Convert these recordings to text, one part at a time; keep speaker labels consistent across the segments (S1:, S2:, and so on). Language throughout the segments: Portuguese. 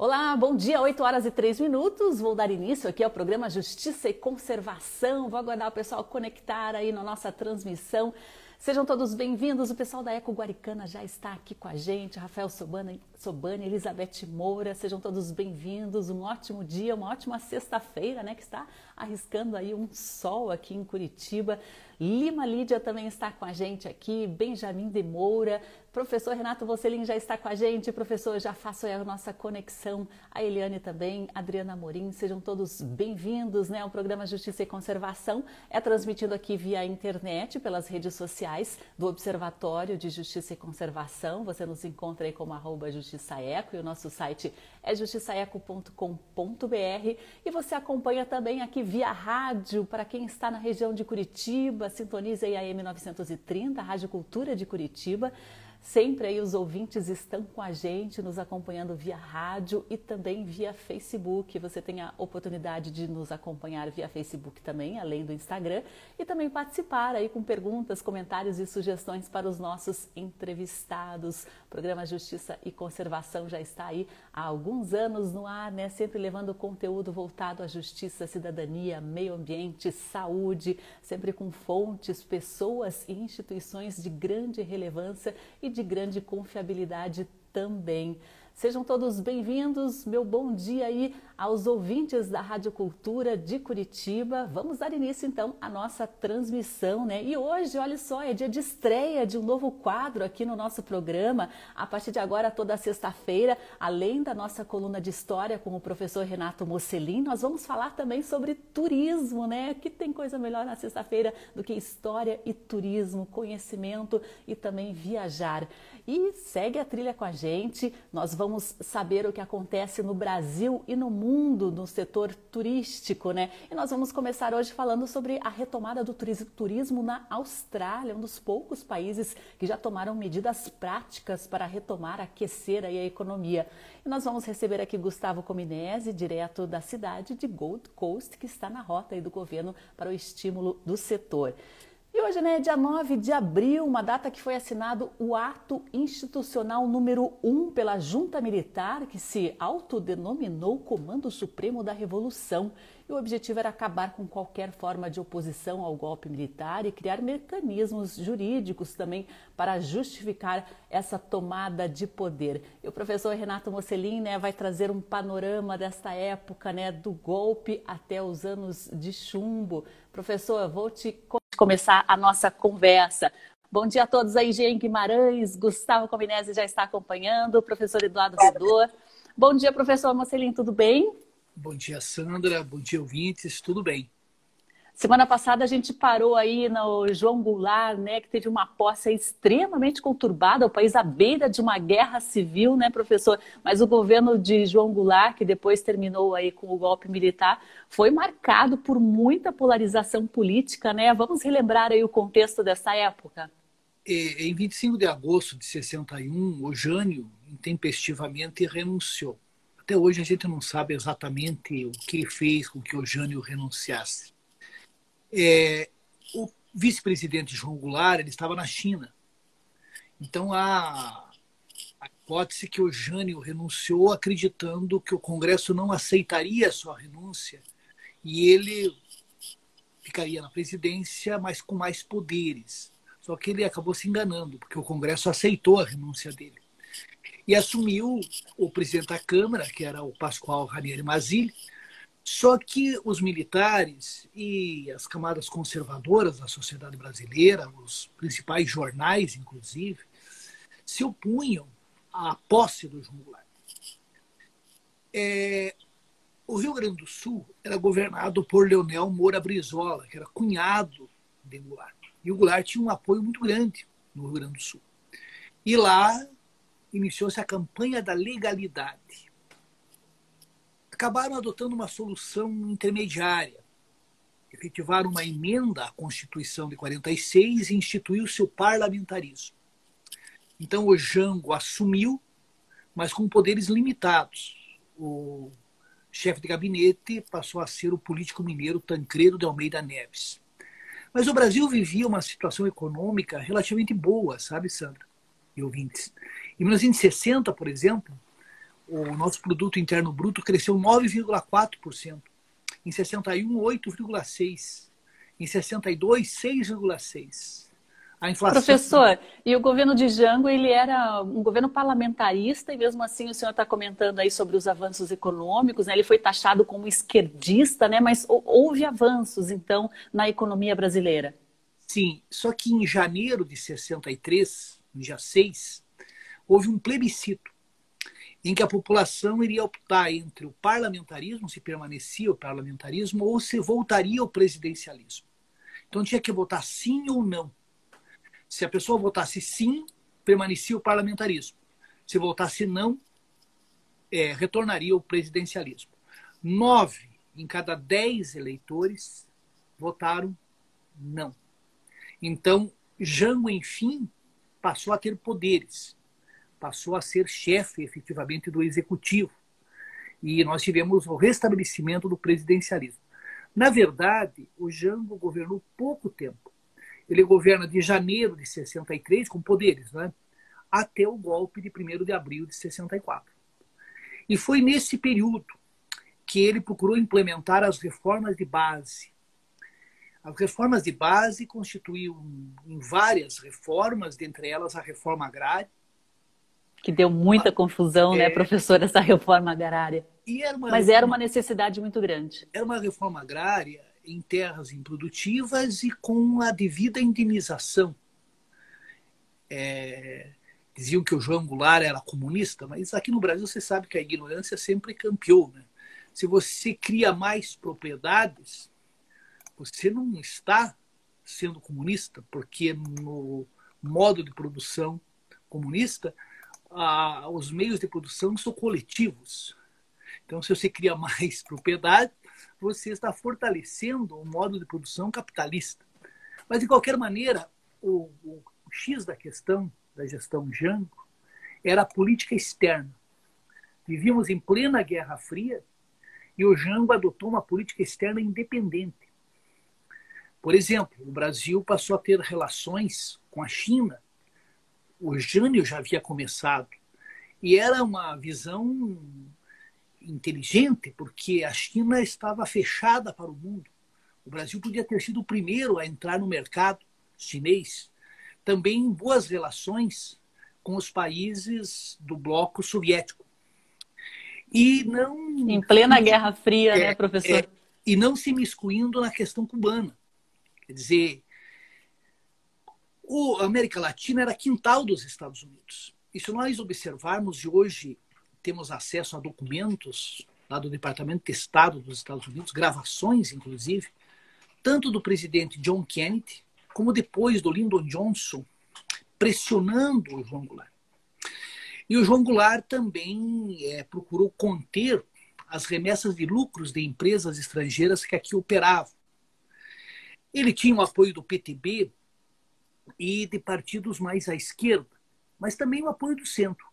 S1: Olá, bom dia, 8 horas e 3 minutos. Vou dar início aqui ao programa Justiça e Conservação. Vou aguardar o pessoal conectar aí na nossa transmissão. Sejam todos bem-vindos. O pessoal da Eco Guaricana já está aqui com a gente. Rafael Sobani, Sobani Elizabeth Moura, sejam todos bem-vindos. Um ótimo dia, uma ótima sexta-feira, né? Que está arriscando aí um sol aqui em Curitiba. Lima Lídia também está com a gente aqui. Benjamin de Moura, Professor Renato Vocelin já está com a gente. Professor, já faço a nossa conexão. A Eliane também, Adriana Morim, sejam todos bem-vindos né, ao programa Justiça e Conservação. É transmitido aqui via internet, pelas redes sociais do Observatório de Justiça e Conservação. Você nos encontra aí como arroba justiçaeco e o nosso site é justiçaeco.com.br. E você acompanha também aqui via rádio, para quem está na região de Curitiba, sintoniza aí a M930, a Rádio Cultura de Curitiba. Sempre aí os ouvintes estão com a gente, nos acompanhando via rádio e também via Facebook. Você tem a oportunidade de nos acompanhar via Facebook também, além do Instagram, e também participar aí com perguntas, comentários e sugestões para os nossos entrevistados. O programa Justiça e Conservação já está aí há alguns anos no ar, né? Sempre levando conteúdo voltado à justiça, cidadania, meio ambiente, saúde, sempre com fontes, pessoas e instituições de grande relevância e de grande confiabilidade também. Sejam todos bem-vindos. Meu bom dia aí aos ouvintes da Rádio Cultura de Curitiba. Vamos dar início então à nossa transmissão, né? E hoje, olha só, é dia de estreia de um novo quadro aqui no nosso programa. A partir de agora, toda sexta-feira, além da nossa coluna de história com o professor Renato Mocelin, nós vamos falar também sobre turismo, né? Que tem coisa melhor na sexta-feira do que história e turismo, conhecimento e também viajar. E segue a trilha com a gente. Nós vamos saber o que acontece no Brasil e no mundo mundo no setor turístico, né? E nós vamos começar hoje falando sobre a retomada do turismo na Austrália, um dos poucos países que já tomaram medidas práticas para retomar, aquecer a economia. E nós vamos receber aqui Gustavo Cominese, direto da cidade de Gold Coast, que está na rota do governo para o estímulo do setor. E hoje, né, dia 9 de abril, uma data que foi assinado o ato institucional número 1 pela Junta Militar, que se autodenominou Comando Supremo da Revolução. E o objetivo era acabar com qualquer forma de oposição ao golpe militar e criar mecanismos jurídicos também para justificar essa tomada de poder. E o professor Renato Mocelin né, vai trazer um panorama desta época, né, do golpe até os anos de chumbo. Professor, vou te começar a nossa conversa. Bom dia a todos aí, Jean Guimarães, Gustavo Cominese já está acompanhando, o professor Eduardo Vedor. Bom dia, professor Marcelinho, tudo bem?
S2: Bom dia, Sandra. Bom dia, ouvintes. Tudo bem?
S1: Semana passada a gente parou aí no João Goulart, né, que teve uma posse extremamente conturbada, o país à beira de uma guerra civil, né, professor? Mas o governo de João Goulart, que depois terminou aí com o golpe militar, foi marcado por muita polarização política, né? Vamos relembrar aí o contexto dessa época.
S2: Em 25 de agosto de 61, o Jânio intempestivamente renunciou. Até hoje a gente não sabe exatamente o que fez com que o Jânio renunciasse. É, o vice-presidente João Goulart ele estava na China. Então a, a hipótese que o Jânio renunciou acreditando que o Congresso não aceitaria a sua renúncia e ele ficaria na presidência, mas com mais poderes. Só que ele acabou se enganando, porque o Congresso aceitou a renúncia dele. E assumiu o presidente da Câmara, que era o Pascoal Ranieri Mazzilli, só que os militares e as camadas conservadoras da sociedade brasileira, os principais jornais, inclusive, se opunham à posse do João Goulart. É, o Rio Grande do Sul era governado por Leonel Moura Brizola, que era cunhado de Goulart. E o Goulart tinha um apoio muito grande no Rio Grande do Sul. E lá iniciou-se a campanha da legalidade acabaram adotando uma solução intermediária. Efetivaram uma emenda à Constituição de 46 e instituiu seu parlamentarismo. Então o Jango assumiu, mas com poderes limitados. O chefe de gabinete passou a ser o político mineiro Tancredo de Almeida Neves. Mas o Brasil vivia uma situação econômica relativamente boa, sabe, Sandra e ouvintes? Em 1960, por exemplo, o nosso produto interno bruto cresceu 9,4%. Em 61, 8,6%. Em 62, 6,6%.
S1: A inflação... Professor, e o governo de Jango, ele era um governo parlamentarista e mesmo assim o senhor está comentando aí sobre os avanços econômicos, né? ele foi taxado como esquerdista, né? mas houve avanços, então, na economia brasileira.
S2: Sim, só que em janeiro de 63, no dia 6, houve um plebiscito em que a população iria optar entre o parlamentarismo, se permanecia o parlamentarismo, ou se voltaria ao presidencialismo. Então tinha que votar sim ou não. Se a pessoa votasse sim, permanecia o parlamentarismo. Se votasse não, é, retornaria ao presidencialismo. Nove em cada dez eleitores votaram não. Então, Jango, enfim, passou a ter poderes, passou a ser chefe efetivamente do executivo. E nós tivemos o restabelecimento do presidencialismo. Na verdade, o Jango governou pouco tempo. Ele governa de janeiro de 63 com poderes, né? até o golpe de 1 de abril de 64. E foi nesse período que ele procurou implementar as reformas de base. As reformas de base constituíam várias reformas, dentre elas a reforma agrária.
S1: Que deu muita confusão, né, é, né, professor, essa reforma agrária.
S2: Era
S1: Mas
S2: reforma,
S1: era uma necessidade muito grande.
S2: Era uma reforma agrária em terras improdutivas e com a devida indenização. É, diziam que o João Goulart era comunista, mas aqui no Brasil você sabe que a ignorância sempre campeou. Né? Se você cria mais propriedades, você não está sendo comunista, porque no modo de produção comunista, ah, os meios de produção são coletivos. Então, se você cria mais propriedade, você está fortalecendo o modo de produção capitalista. Mas, de qualquer maneira, o, o, X da questão da gestão Jango era a política externa. Vivíamos em plena Guerra Fria e o Jango adotou uma política externa independente. Por exemplo, o Brasil passou a ter relações com a China. O Jânio já havia começado. E era uma visão inteligente, porque a China estava fechada para o mundo. O Brasil podia ter sido o primeiro a entrar no mercado chinês. Também em boas relações com os países do bloco soviético. E não.
S1: Em plena Guerra Fria, né, é, né, professor? É,
S2: e não se miscuindo na questão cubana. Quer dizer, a América Latina era quintal dos Estados Unidos. E se nós observarmos, e hoje temos acesso a documentos lá do Departamento de Estado dos Estados Unidos, gravações, inclusive, tanto do presidente John Kennedy, como depois do Lyndon Johnson, pressionando o João Goulart. E o João Goulart também é, procurou conter as remessas de lucros de empresas estrangeiras que aqui operavam. Ele tinha o apoio do PTB e de partidos mais à esquerda, mas também o apoio do centro.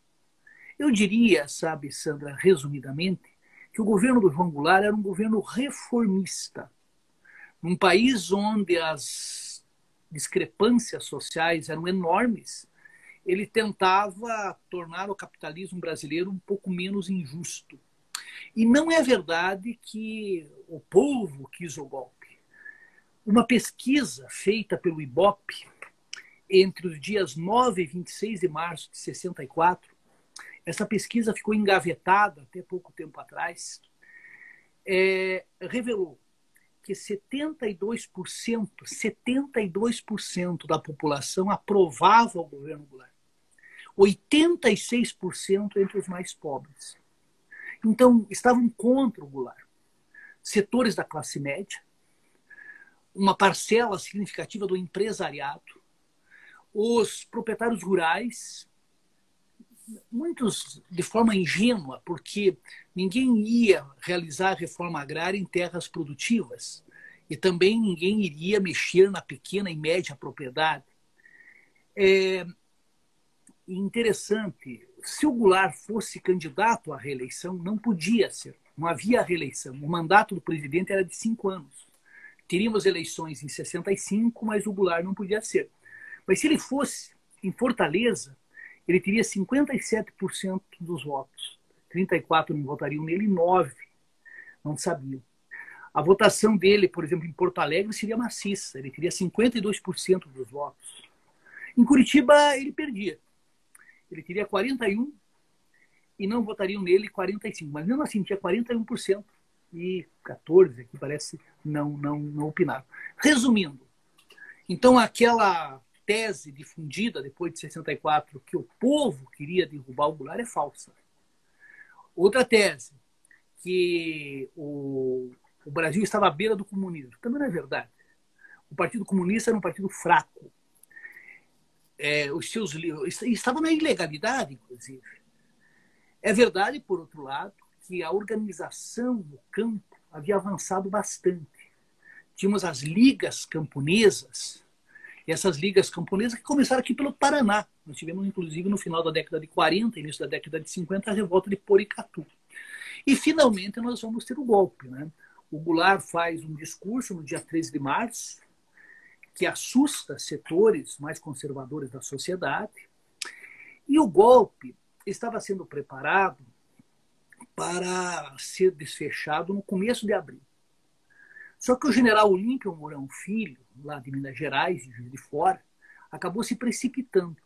S2: Eu diria, sabe, Sandra, resumidamente, que o governo do João Goulart era um governo reformista. Num país onde as discrepâncias sociais eram enormes, ele tentava tornar o capitalismo brasileiro um pouco menos injusto. E não é verdade que o povo quis o golpe. Uma pesquisa feita pelo IBOP entre os dias 9 e 26 de março de 64 essa pesquisa ficou engavetada até pouco tempo atrás, é, revelou que 72%, 72% da população aprovava o governo Goulart. 86% entre os mais pobres. Então, estavam contra o Goulart. Setores da classe média, uma parcela significativa do empresariado, os proprietários rurais muitos de forma ingênua, porque ninguém ia realizar a reforma agrária em terras produtivas e também ninguém iria mexer na pequena e média propriedade. É interessante, se o Goulart fosse candidato à reeleição, não podia ser, não havia reeleição. O mandato do presidente era de cinco anos. Teríamos eleições em 65, mas o Goulart não podia ser. Mas se ele fosse em Fortaleza, ele teria 57% dos votos. 34 não votariam nele, 9 não sabiam. A votação dele, por exemplo, em Porto Alegre seria maciça, ele teria 52% dos votos. Em Curitiba, ele perdia. Ele teria 41 e não votariam nele 45, mas mesmo assim tinha 41% e 14 aqui parece não não não opinaram. Resumindo, então aquela tese difundida depois de 64 que o povo queria derrubar o Goulart é falsa. Outra tese, que o, o Brasil estava à beira do comunismo, também não é verdade. O Partido Comunista era um partido fraco. É, os seus estavam na ilegalidade, inclusive. É verdade, por outro lado, que a organização no campo havia avançado bastante. Tínhamos as ligas camponesas, essas ligas camponesas que começaram aqui pelo Paraná. Nós tivemos, inclusive, no final da década de 40, início da década de 50, a revolta de Poricatu. E, finalmente, nós vamos ter o golpe. Né? O Goulart faz um discurso no dia 13 de março, que assusta setores mais conservadores da sociedade. E o golpe estava sendo preparado para ser desfechado no começo de abril. Só que o general Olímpio Mourão Filho, lá de Minas Gerais, de de Fora, acabou se precipitando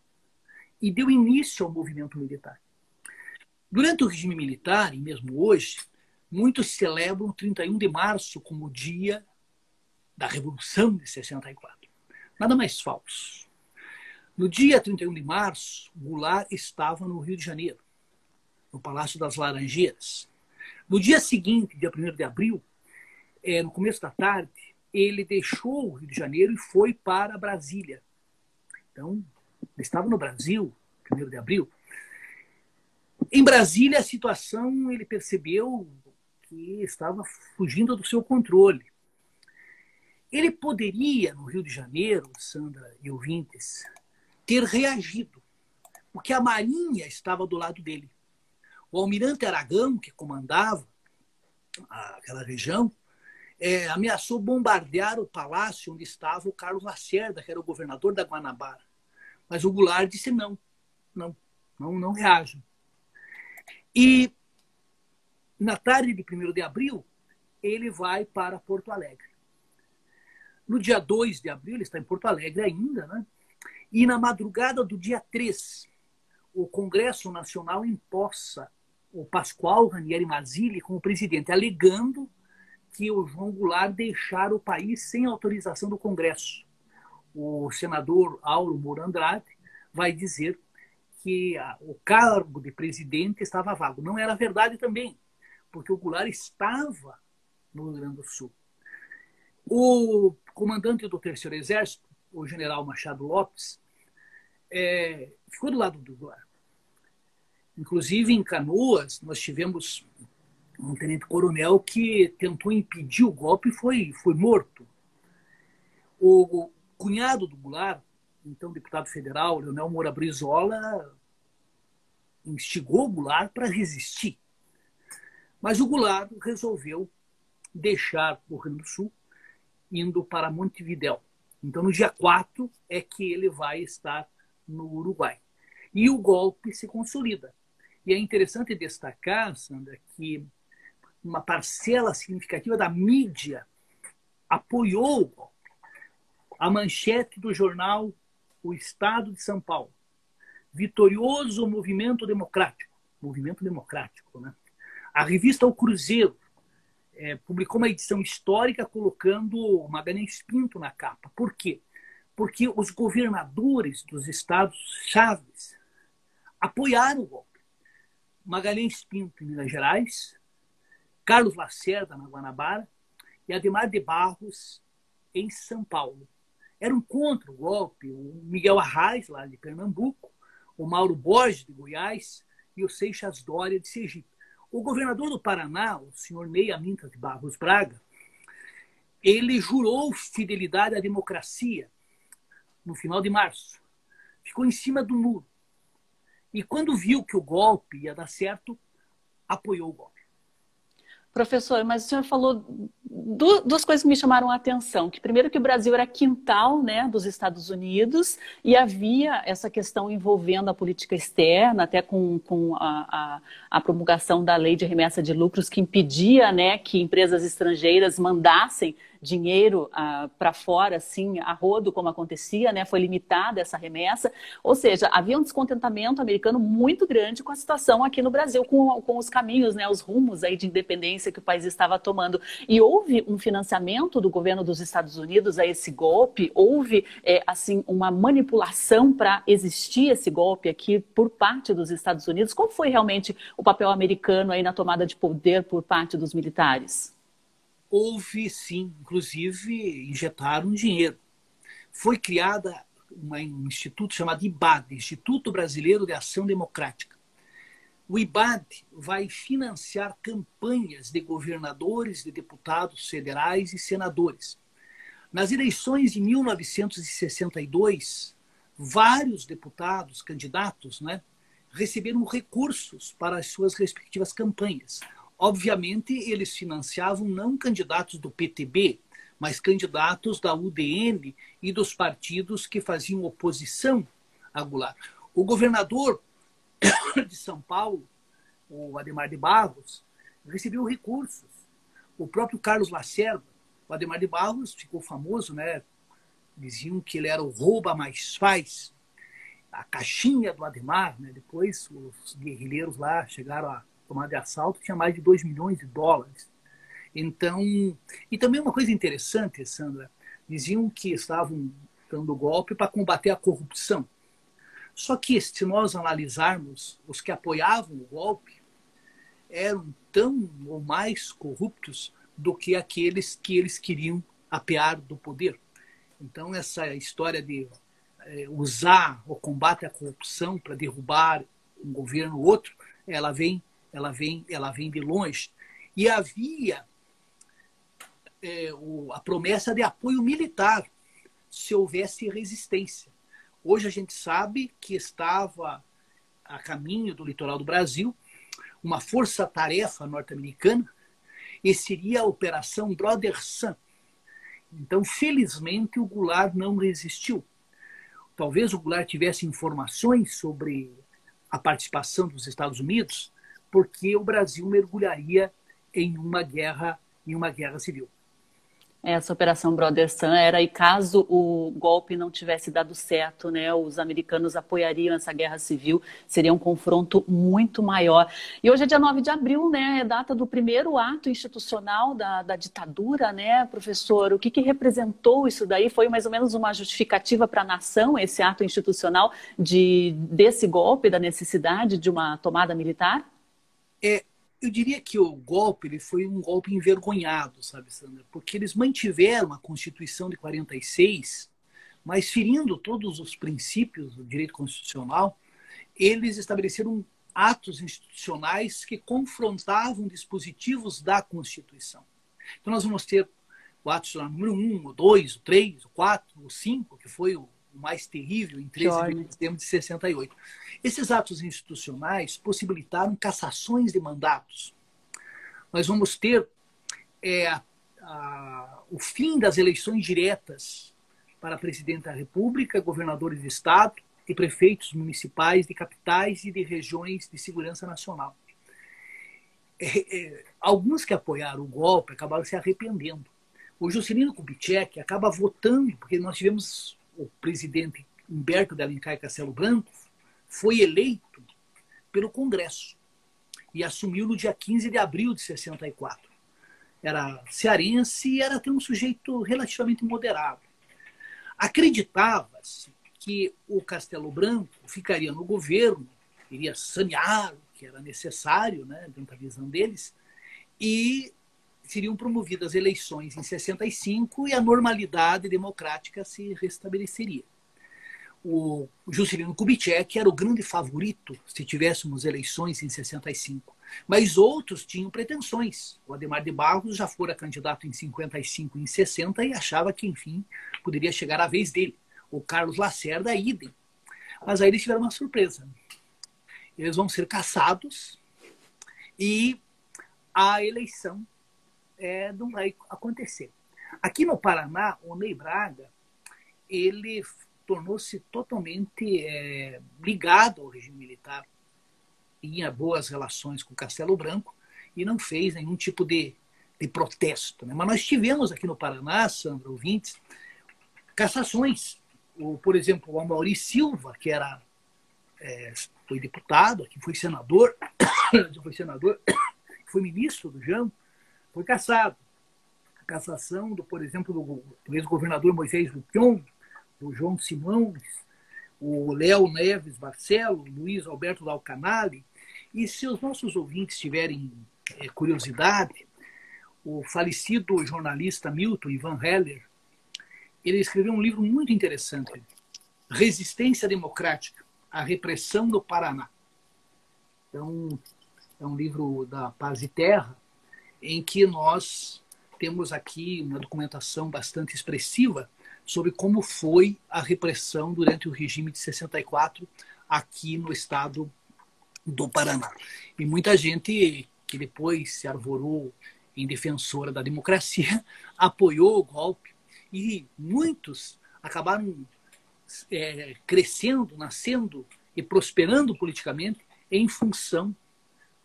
S2: e deu início ao movimento militar. Durante o regime militar, e mesmo hoje, muitos celebram 31 de março como dia da Revolução de 64. Nada mais falso. No dia 31 de março, Goulart estava no Rio de Janeiro, no Palácio das Laranjeiras. No dia seguinte, dia 1 de abril, é, no começo da tarde, ele deixou o Rio de Janeiro e foi para Brasília. Então, ele estava no Brasil, 1 de abril. Em Brasília, a situação, ele percebeu que estava fugindo do seu controle. Ele poderia, no Rio de Janeiro, Sandra e ouvintes, ter reagido, porque a Marinha estava do lado dele. O almirante Aragão, que comandava aquela região, é, ameaçou bombardear o palácio onde estava o Carlos Lacerda, que era o governador da Guanabara. Mas o Goulart disse não, não, não, não reajam. E na tarde de 1 de abril, ele vai para Porto Alegre. No dia 2 de abril, ele está em Porto Alegre ainda, né? E na madrugada do dia 3, o Congresso Nacional impossa o Pascoal Ranieri Mazzilli como presidente, alegando que o João Goulart deixara o país sem autorização do Congresso. O senador Auro Moura Andrade vai dizer que a, o cargo de presidente estava vago. Não era verdade também, porque o Goulart estava no Rio Grande do Sul. O comandante do Terceiro Exército, o general Machado Lopes, é, ficou do lado do Goulart. Inclusive, em Canoas, nós tivemos um tenente-coronel que tentou impedir o golpe e foi, foi morto. O, cunhado do Goulart, então deputado federal, Leonel Moura Brizola, instigou o Goulart para resistir. Mas o Goulart resolveu deixar o Rio Grande do Sul, indo para Montevidéu. Então, no dia 4 é que ele vai estar no Uruguai. E o golpe se consolida. E é interessante destacar, Sandra, que uma parcela significativa da mídia apoiou o. A manchete do jornal O Estado de São Paulo. Vitorioso movimento democrático. Movimento democrático, né? A revista O Cruzeiro é, publicou uma edição histórica colocando Magalhães Pinto na capa. Por quê? Porque os governadores dos estados chaves apoiaram o golpe. Magalhães Pinto em Minas Gerais, Carlos Lacerda na Guanabara e Ademar de Barros em São Paulo. Eram contra o golpe o Miguel Arraes, lá de Pernambuco, o Mauro Borges, de Goiás, e o Seixas Dória, de Sergipe. O governador do Paraná, o senhor Ney Aminta de Barros Braga, ele jurou fidelidade à democracia no final de março. Ficou em cima do muro. E quando viu que o golpe ia dar certo, apoiou o golpe.
S1: Professor, mas o senhor falou duas coisas que me chamaram a atenção. Que primeiro que o Brasil era quintal né, dos Estados Unidos e havia essa questão envolvendo a política externa, até com, com a, a, a promulgação da lei de remessa de lucros que impedia né, que empresas estrangeiras mandassem dinheiro ah, para fora, assim, a rodo, como acontecia, né? Foi limitada essa remessa. Ou seja, havia um descontentamento americano muito grande com a situação aqui no Brasil, com, com os caminhos, né? Os rumos aí de independência que o país estava tomando. E houve um financiamento do governo dos Estados Unidos a esse golpe, houve, é, assim, uma manipulação para existir esse golpe aqui por parte dos Estados Unidos. Qual foi realmente o papel americano aí na tomada de poder por parte dos militares?
S2: Houve sim, inclusive injetaram dinheiro. Foi criada um instituto chamado IBAD, Instituto Brasileiro de Ação Democrática. O IBAD vai financiar campanhas de governadores, de deputados federais e senadores. Nas eleições de 1962, vários deputados, candidatos, né, receberam recursos para as suas respectivas campanhas. Obviamente, eles financiavam não candidatos do PTB, mas candidatos da UDN e dos partidos que faziam oposição a Goulart. O governador de São Paulo, o Ademar de Barros, recebeu recursos. O próprio Carlos Lacerda, o Ademar de Barros ficou famoso, né? Diziam que ele era o rouba mais faz, a caixinha do Ademar, né? Depois os guerrilheiros lá chegaram a tomada de assalto tinha mais de 2 milhões de dólares. Então, e também uma coisa interessante, Sandra, diziam que estavam dando golpe para combater a corrupção. Só que se nós analisarmos os que apoiavam o golpe, eram tão ou mais corruptos do que aqueles que eles queriam apear do poder. Então, essa história de é, usar o combate à corrupção para derrubar um governo ou outro, ela vem ela vem, ela vem de longe. E havia é, o, a promessa de apoio militar se houvesse resistência. Hoje a gente sabe que estava a caminho do litoral do Brasil uma força-tarefa norte-americana e seria a Operação Brother Sun. Então, felizmente, o Goulart não resistiu. Talvez o Goulart tivesse informações sobre a participação dos Estados Unidos, porque o Brasil mergulharia em uma guerra, em uma guerra civil.
S1: Essa operação Brother Sun era e caso o golpe não tivesse dado certo, né, os americanos apoiariam essa guerra civil, seria um confronto muito maior. E hoje é dia 9 de abril, né, é data do primeiro ato institucional da, da ditadura, né, professor? O que, que representou isso daí? Foi mais ou menos uma justificativa para a nação, esse ato institucional de, desse golpe, da necessidade de uma tomada militar?
S2: É, eu diria que o golpe ele foi um golpe envergonhado, sabe, Sandra? Porque eles mantiveram a Constituição de 46, mas ferindo todos os princípios do direito constitucional, eles estabeleceram atos institucionais que confrontavam dispositivos da Constituição. Então nós vamos ter o ato número 1, o 2, o 3, o 4, o 5, que foi o mais terrível em 13 de setembro de 68. Esses atos institucionais possibilitaram cassações de mandatos. Nós vamos ter é, a, o fim das eleições diretas para presidente da República, governadores de Estado e prefeitos municipais de capitais e de regiões de segurança nacional. É, é, alguns que apoiaram o golpe acabaram se arrependendo. O Juscelino Kubitschek acaba votando, porque nós tivemos o presidente Humberto de Alencar Castelo Branco, foi eleito pelo Congresso e assumiu no dia 15 de abril de 64. Era cearense e era até um sujeito relativamente moderado. Acreditava-se que o Castelo Branco ficaria no governo, iria sanear o que era necessário, né, dentro da visão deles, e seriam promovidas eleições em 65 e a normalidade democrática se restabeleceria o Juscelino Kubitschek era o grande favorito se tivéssemos eleições em 65. Mas outros tinham pretensões. O Ademar de Barros já fora candidato em 55 e em 60 e achava que, enfim, poderia chegar a vez dele. O Carlos Lacerda, idem. Mas aí eles tiveram uma surpresa. Eles vão ser caçados e a eleição é, não vai acontecer. Aqui no Paraná, o Ney Braga, ele tornou-se totalmente é, ligado ao regime militar, tinha boas relações com Castelo Branco e não fez nenhum tipo de, de protesto. Né? Mas nós tivemos aqui no Paraná, Sandra, ouvintes, cassações. O, por exemplo, o Amaury Silva, que era é, foi deputado, que foi senador, foi senador, foi ministro do JAM, foi cassado. A cassação, do, por exemplo, do, ex-governador Moisés Lupion, do João Simões, o Léo Neves Barcelo, Luiz Alberto Dalcanale. E se os nossos ouvintes tiverem é, curiosidade, o falecido jornalista Milton Ivan Heller, ele escreveu um livro muito interessante, Resistência Democrática, a repressão do Paraná. Então, é um livro da Paz e Terra, em que nós temos aqui uma documentação bastante expressiva sobre como foi a repressão durante o regime de 64 aqui no estado do Paraná. E muita gente que depois se arvorou em defensora da democracia apoiou o golpe e muitos acabaram é, crescendo, nascendo e prosperando politicamente em função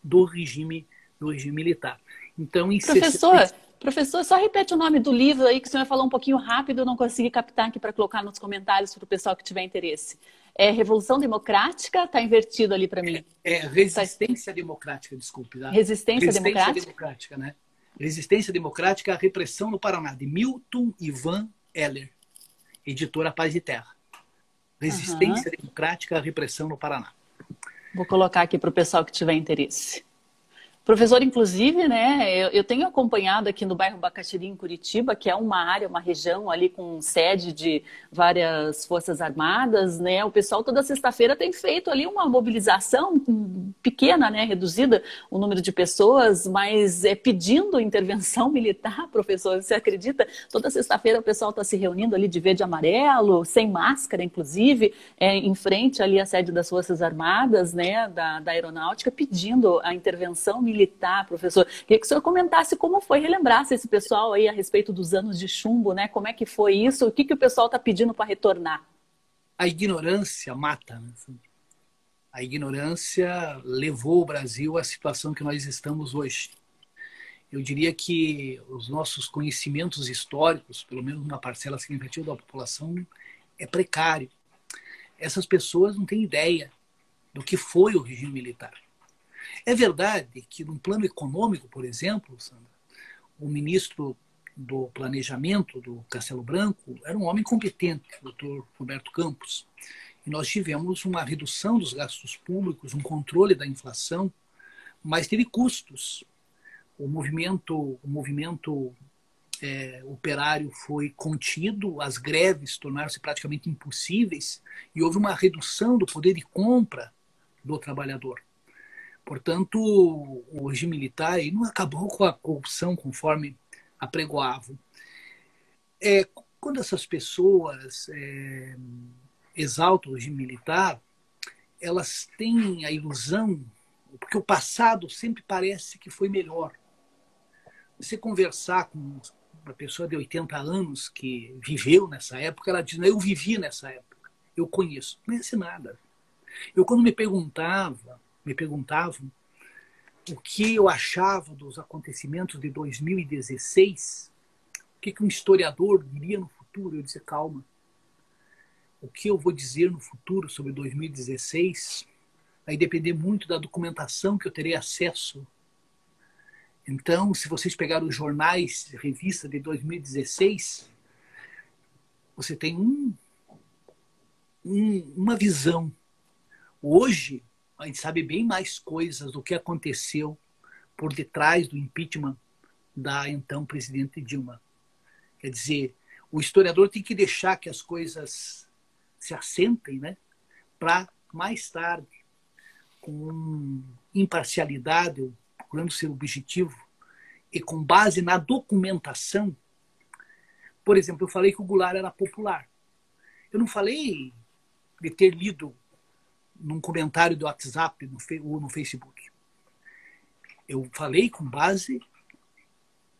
S2: do regime do regime militar.
S1: Então, em professor, 60... professor, só repete o nome do livro aí que o senhor falou um pouquinho rápido, eu não consegui captar aqui para colocar nos comentários para o pessoal que tiver interesse. É Revolução Democrática, está invertido ali para mim.
S2: É, é Resistência tá... Democrática, desculpe. Tá?
S1: Resistência, Resistência Democrática?
S2: Democrática, né? Resistência Democrática à Repressão no Paraná, de Milton Ivan Heller, editora Paz e Terra. Resistência uhum. Democrática à Repressão no Paraná.
S1: Vou colocar aqui para o pessoal que tiver interesse. Professor, inclusive, né, eu, eu, tenho acompanhado aqui no bairro Bacatiri, em Curitiba, que é uma área, uma região ali com sede de várias forças armadas, né? O pessoal toda sexta-feira tem feito ali uma mobilização pequena, né, reduzida o número de pessoas, mas é pedindo intervenção militar, professor. Você acredita? Toda sexta-feira o pessoal está se reunindo ali de verde e amarelo, sem máscara, inclusive, é, em frente ali à sede das forças armadas, né, da, da aeronáutica, pedindo a intervenção militar militar, professor. Queria que o senhor comentasse como foi, relembrasse esse pessoal aí a respeito dos anos de chumbo, né? Como é que foi isso? O que, que o pessoal está pedindo para retornar?
S2: A ignorância mata. Né? A ignorância levou o Brasil à situação que nós estamos hoje. Eu diria que os nossos conhecimentos históricos, pelo menos uma parcela significativa da população, é precário. Essas pessoas não têm ideia do que foi o regime militar. É verdade que, no plano econômico, por exemplo, Sandra, o ministro do Planejamento do Castelo Branco era um homem competente, o doutor Roberto Campos. E nós tivemos uma redução dos gastos públicos, um controle da inflação, mas teve custos. O movimento, o movimento é, operário foi contido, as greves tornaram-se praticamente impossíveis e houve uma redução do poder de compra do trabalhador. Portanto, o regime militar não acabou com a corrupção conforme apregoavam. É, quando essas pessoas é, exaltam o regime militar, elas têm a ilusão, porque o passado sempre parece que foi melhor. Você conversar com uma pessoa de 80 anos que viveu nessa época, ela diz: Eu vivi nessa época, eu conheço. Não é nada. Eu, quando me perguntava me perguntavam o que eu achava dos acontecimentos de 2016, o que, que um historiador diria no futuro. Eu disse: calma, o que eu vou dizer no futuro sobre 2016 vai depender muito da documentação que eu terei acesso. Então, se vocês pegarem os jornais, revista de 2016, você tem um, um, uma visão. Hoje, a gente sabe bem mais coisas do que aconteceu por detrás do impeachment da então presidente Dilma. Quer dizer, o historiador tem que deixar que as coisas se assentem, né, para mais tarde, com imparcialidade, procurando ser objetivo e com base na documentação. Por exemplo, eu falei que o Goulart era popular. Eu não falei de ter lido num comentário do WhatsApp no, ou no Facebook. Eu falei com base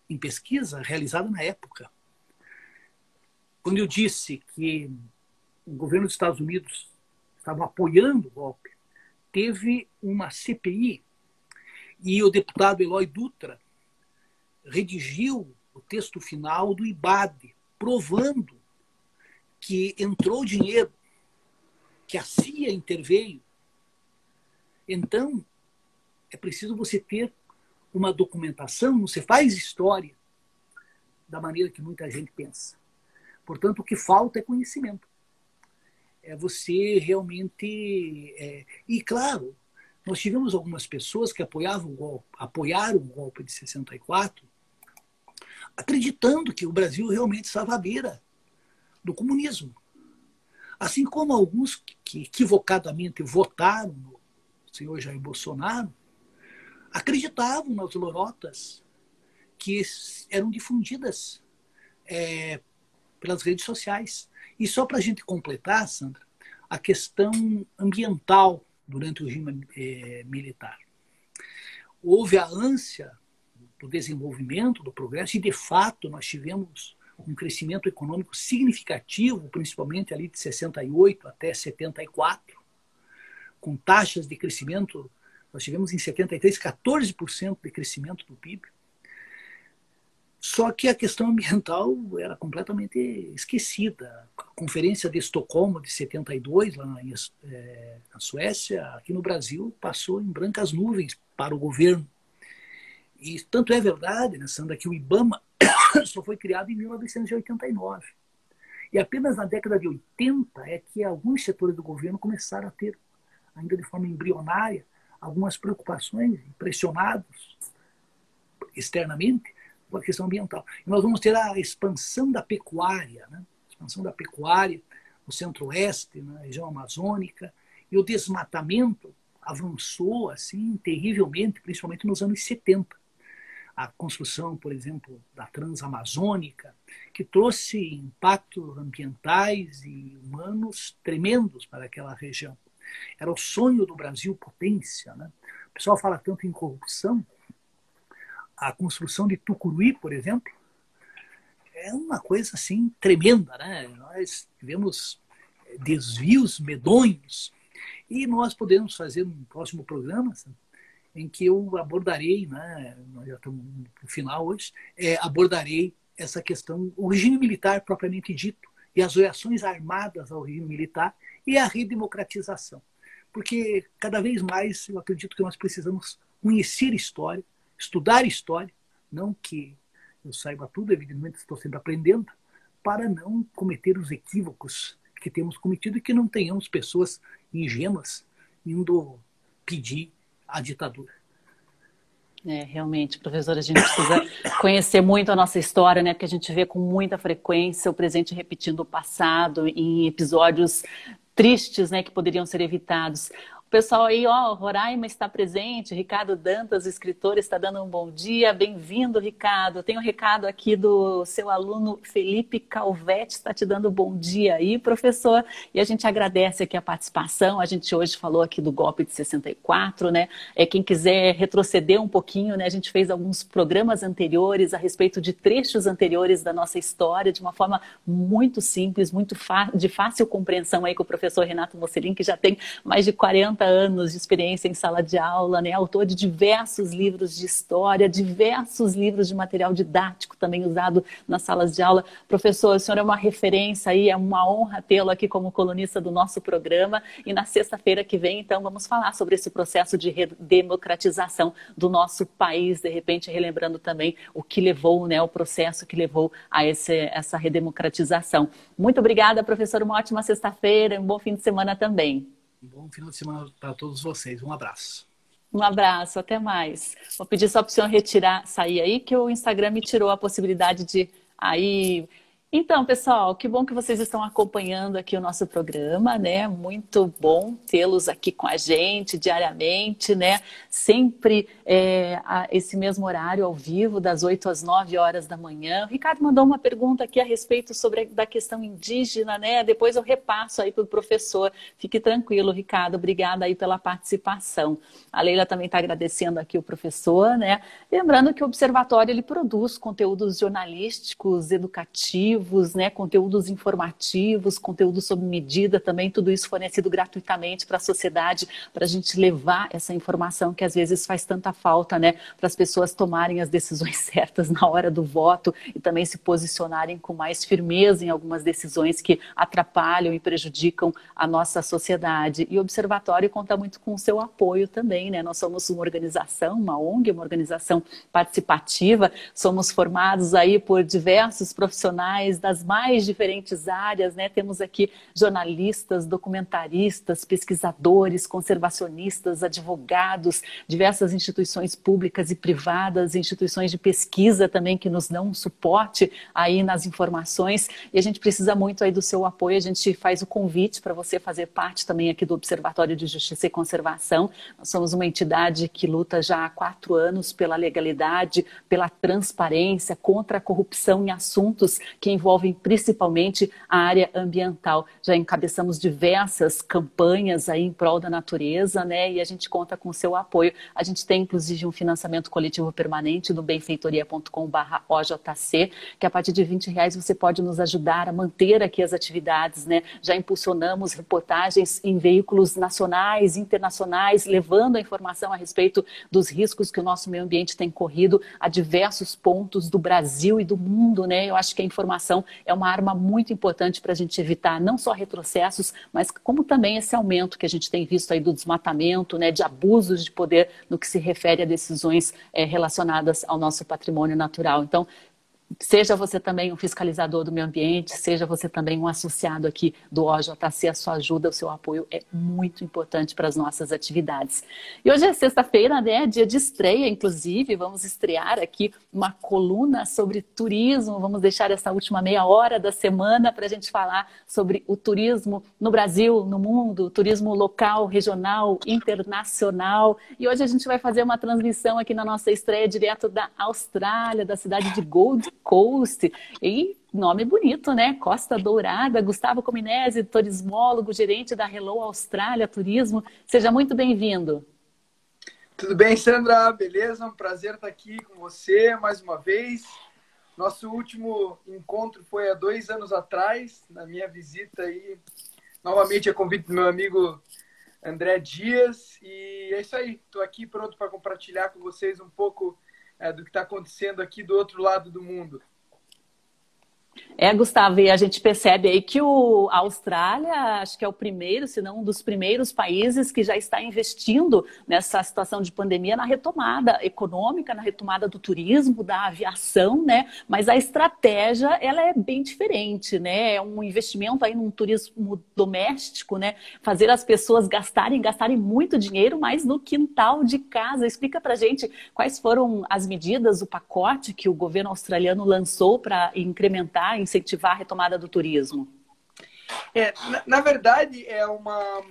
S2: em pesquisa realizada na época. Quando eu disse que o governo dos Estados Unidos estava apoiando o golpe, teve uma CPI e o deputado Eloy Dutra redigiu o texto final do IBAD, provando que entrou dinheiro, que a CIA interveio. Então, é preciso você ter uma documentação, você faz história da maneira que muita gente pensa. Portanto, o que falta é conhecimento. É você realmente. É... E, claro, nós tivemos algumas pessoas que apoiavam o golpe, apoiaram o golpe de 64, acreditando que o Brasil realmente estava à beira do comunismo. Assim como alguns que equivocadamente votaram no senhor Jair Bolsonaro, acreditavam nas lorotas que eram difundidas é, pelas redes sociais. E só para a gente completar, Sandra, a questão ambiental durante o regime é, militar. Houve a ânsia do desenvolvimento, do progresso, e de fato nós tivemos um crescimento econômico significativo, principalmente ali de 68 até 74, com taxas de crescimento nós tivemos em 73 14% de crescimento do PIB. Só que a questão ambiental era completamente esquecida. A Conferência de Estocolmo de 72, lá em, é, na Suécia, aqui no Brasil, passou em brancas nuvens para o governo. E tanto é verdade, né, Sandra, que o IBAMA só foi criado em 1989. E apenas na década de 80 é que alguns setores do governo começaram a ter, ainda de forma embrionária, algumas preocupações, pressionados externamente com a questão ambiental. E nós vamos ter a expansão da pecuária, né? expansão da pecuária no centro-oeste, na região amazônica, e o desmatamento avançou assim terrivelmente, principalmente nos anos 70. A construção, por exemplo, da Transamazônica, que trouxe impactos ambientais e humanos tremendos para aquela região. Era o sonho do Brasil potência. Né? O pessoal fala tanto em corrupção. A construção de Tucuruí, por exemplo, é uma coisa assim tremenda. Né? Nós tivemos eh, desvios medonhos e nós podemos fazer um próximo programa em que eu abordarei, né, nós já estamos no final hoje, é, abordarei essa questão, o regime militar propriamente dito, e as reações armadas ao regime militar e a redemocratização. Porque cada vez mais eu acredito que nós precisamos conhecer história, estudar história, não que eu saiba tudo, evidentemente estou sempre aprendendo, para não cometer os equívocos que temos cometido e que não tenhamos pessoas ingênuas indo pedir a ditadura.
S1: É, realmente, professora, a gente precisa conhecer muito a nossa história, né? Porque a gente vê com muita frequência o presente repetindo o passado em episódios tristes, né, que poderiam ser evitados pessoal aí, ó, Roraima está presente, Ricardo Dantas, escritor, está dando um bom dia. Bem-vindo, Ricardo. Tem um recado aqui do seu aluno Felipe Calvete, está te dando um bom dia aí, professor. E a gente agradece aqui a participação. A gente hoje falou aqui do golpe de 64, né? É, quem quiser retroceder um pouquinho, né? A gente fez alguns programas anteriores a respeito de trechos anteriores da nossa história, de uma forma muito simples, muito de fácil compreensão aí com o professor Renato Mocelin, que já tem mais de 40 anos de experiência em sala de aula, né? autor de diversos livros de história, diversos livros de material didático também usado nas salas de aula. Professor, o senhor é uma referência aí, é uma honra tê-lo aqui como colunista do nosso programa. E na sexta-feira que vem, então, vamos falar sobre esse processo de democratização do nosso país, de repente relembrando também o que levou, né, o processo que levou a esse, essa redemocratização. Muito obrigada, professor. Uma ótima sexta-feira, um bom fim de semana também.
S2: Um bom final de semana para todos vocês. Um abraço.
S1: Um abraço, até mais. Vou pedir só para o senhor retirar, sair aí, que o Instagram me tirou a possibilidade de aí Então, pessoal, que bom que vocês estão acompanhando aqui o nosso programa, né? Muito bom tê-los aqui com a gente diariamente, né? Sempre é, esse mesmo horário ao vivo, das 8 às 9 horas da manhã. O Ricardo mandou uma pergunta aqui a respeito sobre da questão indígena, né? Depois eu repasso aí para o professor. Fique tranquilo, Ricardo. Obrigada aí pela participação. A Leila também está agradecendo aqui o professor, né? Lembrando que o observatório ele produz conteúdos jornalísticos, educativos né, conteúdos informativos, conteúdo sob medida também, tudo isso fornecido gratuitamente para a sociedade, para a gente levar essa informação que às vezes faz tanta falta, né, para as pessoas tomarem as decisões certas na hora do voto e também se posicionarem com mais firmeza em algumas decisões que atrapalham e prejudicam a nossa sociedade. E o Observatório conta muito com o seu apoio também, né? Nós somos uma organização, uma ONG, uma organização participativa, somos formados aí por diversos profissionais profissionais das mais diferentes áreas, né? Temos aqui jornalistas, documentaristas, pesquisadores, conservacionistas, advogados, diversas instituições públicas e privadas, instituições de pesquisa também que nos dão um suporte aí nas informações. E a gente precisa muito aí do seu apoio. A gente faz o convite para você fazer parte também aqui do Observatório de Justiça e Conservação. Nós somos uma entidade que luta já há quatro anos pela legalidade, pela transparência, contra a corrupção em assuntos que envolvem principalmente a área ambiental. Já encabeçamos diversas campanhas aí em prol da natureza, né? E a gente conta com o seu apoio. A gente tem, inclusive, um financiamento coletivo permanente no benfeitoria.com/ojc, que a partir de 20 reais você pode nos ajudar a manter aqui as atividades, né? Já impulsionamos reportagens em veículos nacionais, internacionais, levando a informação a respeito dos riscos que o nosso meio ambiente tem corrido a diversos pontos do Brasil e do mundo, né? Eu acho que a informação é uma arma muito importante para a gente evitar não só retrocessos, mas como também esse aumento que a gente tem visto aí do desmatamento, né, de abusos de poder no que se refere a decisões é, relacionadas ao nosso patrimônio natural. Então, Seja você também um fiscalizador do meio ambiente, seja você também um associado aqui do OJC, a sua ajuda, o seu apoio é muito importante para as nossas atividades. E hoje é sexta-feira, né? Dia de estreia, inclusive, vamos estrear aqui uma coluna sobre turismo. Vamos deixar essa última meia hora da semana para a gente falar sobre o turismo no Brasil, no mundo, turismo local, regional, internacional. E hoje a gente vai fazer uma transmissão aqui na nossa estreia direto da Austrália, da cidade de Gold Coast. E nome bonito, né? Costa Dourada, Gustavo Cominese, turismólogo, gerente da Hello Austrália Turismo. Seja muito bem-vindo.
S3: Tudo bem, Sandra? Beleza? Um prazer estar aqui com você mais uma vez. Nosso último encontro foi há dois anos atrás, na minha visita aí, novamente a convite do meu amigo André Dias. E é isso aí, estou aqui pronto para compartilhar com vocês um pouco é, do que está acontecendo aqui do outro lado do mundo.
S1: É, Gustavo, e a gente percebe aí que o, a Austrália, acho que é o primeiro, se não um dos primeiros países que já está investindo nessa situação de pandemia na retomada econômica, na retomada do turismo, da aviação, né? Mas a estratégia, ela é bem diferente, né? É um investimento aí num turismo doméstico, né? Fazer as pessoas gastarem, gastarem muito dinheiro, mas no quintal de casa. Explica pra gente quais foram as medidas, o pacote que o governo australiano lançou para incrementar incentivar a retomada do turismo?
S3: É, na, na verdade, é uma.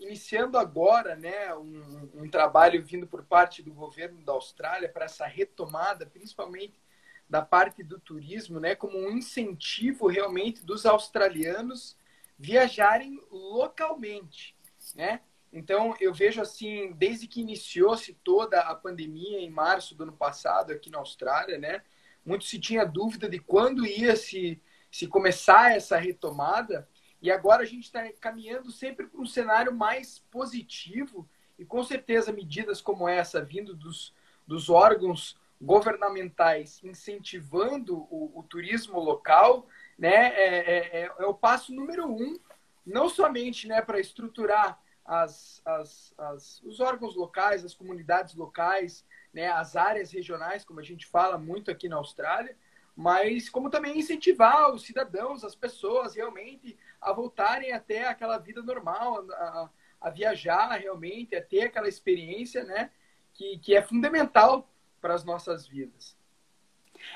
S3: Iniciando agora né, um, um trabalho vindo por parte do governo da Austrália para essa retomada, principalmente da parte do turismo, né, como um incentivo realmente dos australianos viajarem localmente, né? Então, eu vejo assim, desde que iniciou-se toda a pandemia em março do ano passado aqui na Austrália, né? Muito se tinha dúvida de quando ia se, se começar essa retomada, e agora a gente está caminhando sempre para um cenário mais positivo, e com certeza medidas como essa, vindo dos, dos órgãos governamentais incentivando o, o turismo local, né, é, é, é, é, o passo número um, não somente né, para estruturar as, as, as, os órgãos locais, as comunidades locais, né, as áreas regionais, como a gente fala muito aqui na Austrália, mas como também incentivar os cidadãos, as pessoas realmente a voltarem até aquela vida normal, a, a viajar realmente, a ter aquela experiência, né, que, que é fundamental para as nossas vidas.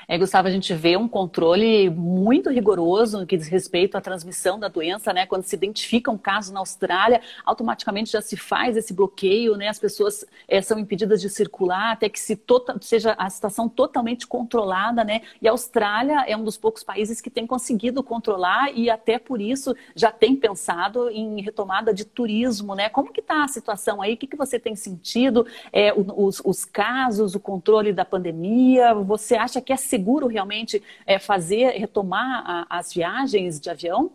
S1: É, Gustavo, a gente vê um controle muito rigoroso no que diz respeito à transmissão da doença, né? Quando se identifica um caso na Austrália, automaticamente já se faz esse bloqueio, né? As pessoas é, são impedidas de circular até que se tota, seja a situação totalmente controlada, né? E a Austrália é um dos poucos países que tem conseguido controlar e até por isso já tem pensado em retomada de turismo, né? Como que está a situação aí? O que, que você tem sentido? É, os, os casos, o controle da pandemia? Você acha que é seguro realmente é, fazer, retomar a, as viagens de avião?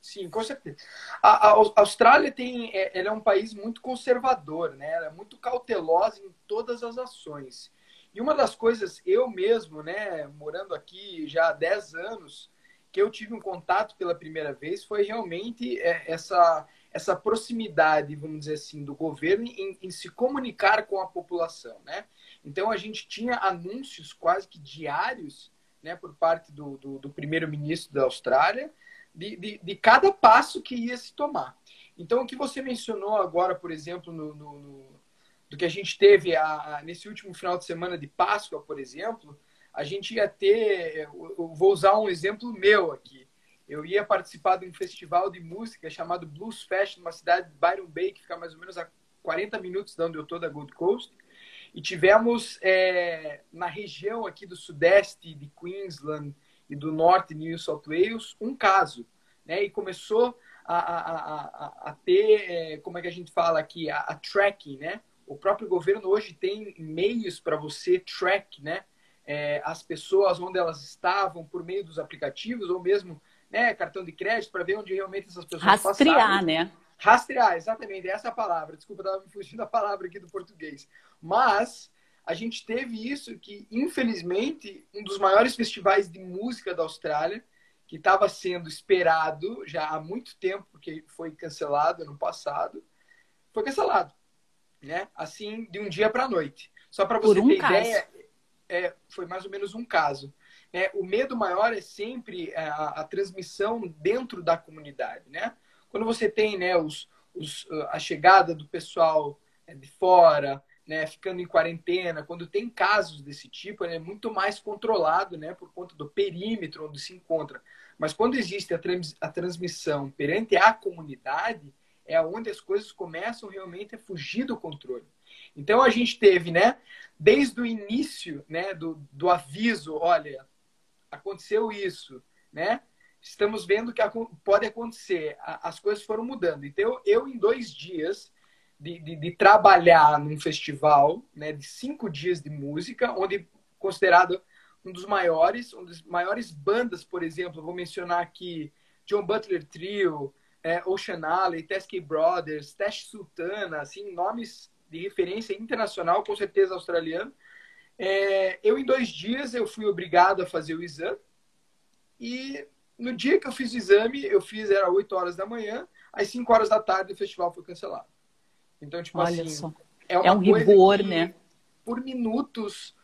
S3: Sim, com certeza. A, a, Austrália tem, é, é um país muito conservador, né? Ela é muito cautelosa em todas as ações. E uma das coisas, eu mesmo, né, morando aqui já há 10 anos, que eu tive um contato pela primeira vez foi realmente é, essa, essa proximidade, vamos dizer assim, do governo em, em se comunicar com a população, né? Então a gente tinha anúncios quase que diários, né, por parte do, do, do primeiro-ministro da Austrália, de, de, de, cada passo que ia se tomar. Então o que você mencionou agora, por exemplo, no, no, no do que a gente teve a, a, nesse último final de semana de Páscoa, por exemplo, a gente ia ter, eu vou usar um exemplo meu aqui. Eu ia participar de um festival de música chamado Blues Fest, numa cidade de Byron Bay, que fica mais ou menos a 40 minutos de onde eu estou, da Gold Coast. E tivemos é, na região aqui do sudeste de Queensland e do norte de New South Wales um caso. Né? E começou a, a, a, a ter, é, como é que a gente fala aqui, a, a tracking, né? O próprio governo hoje tem meios para você track, né? é, as pessoas onde elas estavam por meio dos aplicativos ou mesmo né, cartão de crédito para ver onde realmente essas pessoas
S1: Rastrear,
S3: passaram.
S1: né?
S3: Rastrear, exatamente, essa é a palavra. Desculpa, estava me fugindo da palavra aqui do português. Mas a gente teve isso que, infelizmente, um dos maiores festivais de música da Austrália, que estava sendo esperado já há muito tempo, porque foi cancelado ano passado, foi cancelado, né? Assim, de um dia para a noite. Só para você
S1: um
S3: ter
S1: caso.
S3: ideia, é, foi mais ou menos um caso. É, o medo maior é sempre a, a, transmissão dentro da comunidade, né? Quando você tem né, os, os, a chegada do pessoal é, de fora, né, ficando em quarentena, quando tem casos desse tipo, é muito mais controlado, né, por conta do perímetro onde se encontra. Mas quando existe a, trans, a transmissão perante a comunidade, é onde as coisas começam realmente a fugir do controle. Então a gente teve, né, desde o início, né, do, do aviso, olha, aconteceu isso, né? Estamos vendo que pode acontecer. As coisas foram mudando. Então eu em dois dias de, de, de trabalhar num festival, né, de cinco dias de música, onde considerado um dos maiores, um dos maiores bandas, por exemplo, vou mencionar aqui John Butler Trio, é, Ocean Alley, Teskey Brothers, Tesh Sultana, assim, nomes de referência internacional, com certeza australiano. É, eu, em dois dias, eu fui obrigado a fazer o exame. E no dia que eu fiz o exame, eu fiz, era 8 horas da manhã, às 5 horas da tarde o festival foi cancelado. Então, tipo
S1: Olha
S3: assim,
S1: só.
S3: é,
S1: é um rigor,
S3: que,
S1: né?
S3: Por minutos,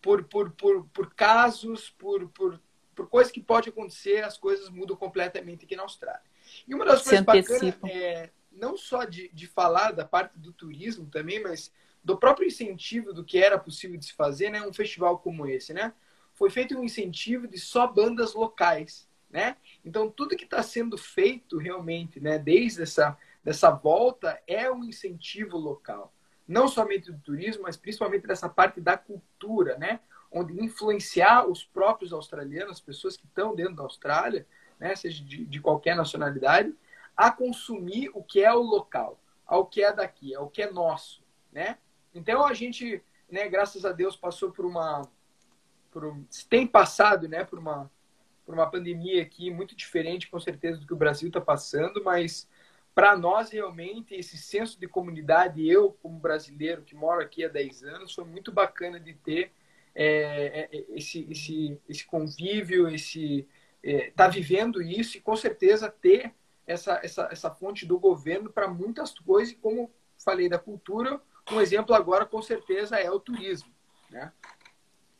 S3: por, por, por, por casos, por, por, por coisas que pode acontecer, as coisas mudam completamente aqui na Austrália. E uma das
S1: Se
S3: coisas bacanas
S1: antecipam.
S3: é não só de, de falar da parte do turismo também, mas do próprio incentivo do que era possível de se fazer, né? Um festival como esse, né? Foi feito um incentivo de só bandas locais, né? Então tudo que está sendo feito realmente, né? Desde essa dessa volta é um incentivo local, não somente do turismo, mas principalmente dessa parte da cultura, né? Onde influenciar os próprios australianos, as pessoas que estão dentro da Austrália, né? Seja de, de qualquer nacionalidade, a consumir o que é o local, ao que é daqui, ao que é nosso, né? Então a gente, né, graças a Deus, passou por uma, por um, tem passado, né, por uma, por uma pandemia aqui muito diferente, com certeza, do que o Brasil está passando, mas para nós realmente esse senso de comunidade, eu como brasileiro que moro aqui há 10 anos, foi muito bacana de ter é, é, esse, esse, esse convívio, esse é, tá vivendo isso e com certeza ter essa, essa, essa fonte do governo para muitas coisas, e como falei da cultura, um exemplo agora com certeza é o turismo. Né?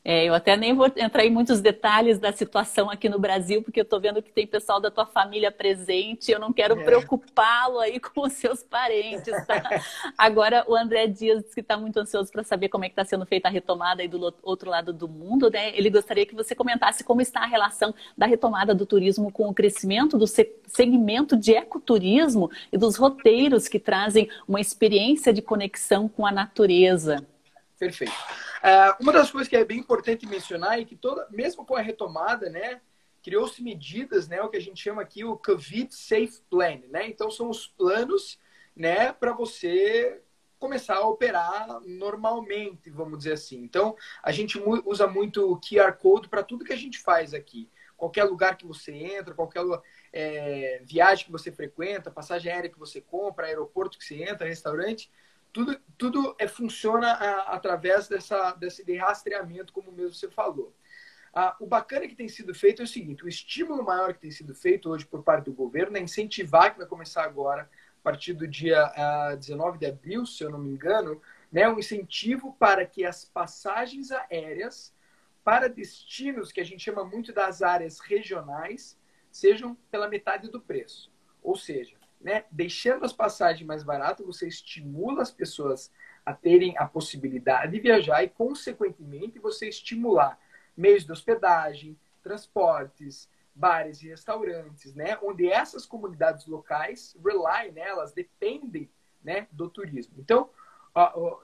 S1: É, eu até nem vou entrar em muitos detalhes da situação aqui no Brasil, porque eu estou vendo que tem pessoal da tua família presente, eu não quero é. preocupá-lo aí com os seus parentes, tá? Agora, o André Dias disse que está muito ansioso para saber como é que está sendo feita a retomada aí do outro lado do mundo, né? Ele gostaria que você comentasse como está a relação da retomada do turismo com o crescimento do segmento de ecoturismo e dos roteiros que trazem uma experiência de conexão com a natureza.
S3: Perfeito. Uh, uma das coisas que é bem importante mencionar é que toda, mesmo com a retomada, né, criou-se medidas, né, o que a gente chama aqui o COVID Safe Plan, né? Então são os planos, né, para você começar a operar normalmente, vamos dizer assim. Então a gente usa muito o QR Code para tudo que a gente faz aqui. Qualquer lugar que você entra, qualquer é, viagem que você frequenta, passagem aérea que você compra, aeroporto que você entra, restaurante, tudo, tudo é, funciona a, através dessa, desse de rastreamento, como mesmo você falou. Ah, o bacana que tem sido feito é o seguinte: o estímulo maior que tem sido feito hoje por parte do governo é incentivar, que vai começar agora, a partir do dia ah, 19 de abril, se eu não me engano, né, um incentivo para que as passagens aéreas para destinos que a gente chama muito das áreas regionais sejam pela metade do preço. Ou seja, né, deixando as passagens mais baratas, você estimula as pessoas a terem a possibilidade de viajar e, consequentemente, você estimular meios de hospedagem, transportes, bares e restaurantes, né, onde essas comunidades locais rely, né, elas dependem né, do turismo. Então,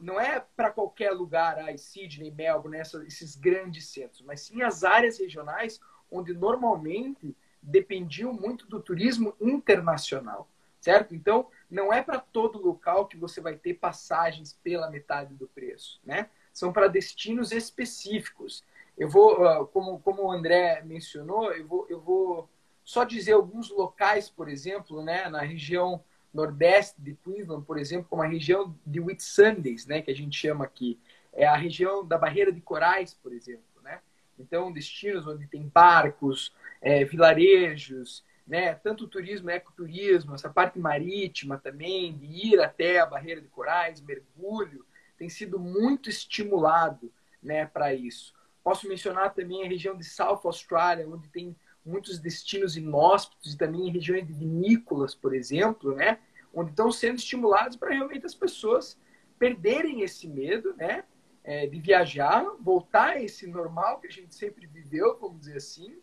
S3: não é para qualquer lugar, aí, Sydney, Melbourne, esses grandes centros, mas sim as áreas regionais onde normalmente dependiam muito do turismo internacional certo? Então, não é para todo local que você vai ter passagens pela metade do preço, né? São para destinos específicos. Eu vou, ah, como, como o André mencionou, eu vou, eu vou só dizer alguns locais, por exemplo, né, na região nordeste de Queensland, por exemplo, como a região de Whitsundays, né, que a gente chama aqui. É a região da Barreira de Corais, por exemplo, né? Então, destinos onde tem barcos, é, vilarejos, né? Tanto o turismo, ecoturismo, essa parte marítima também, de ir até a barreira de corais, mergulho, tem sido muito estimulado, né, para isso. Posso mencionar também a região de South Australia, onde tem muitos destinos inóspitos e também regiões de vinícolas, por exemplo, né, onde estão sendo estimulados para realmente as pessoas perderem esse medo, né, é, de viajar, voltar a esse normal que a gente sempre viveu, vamos dizer assim,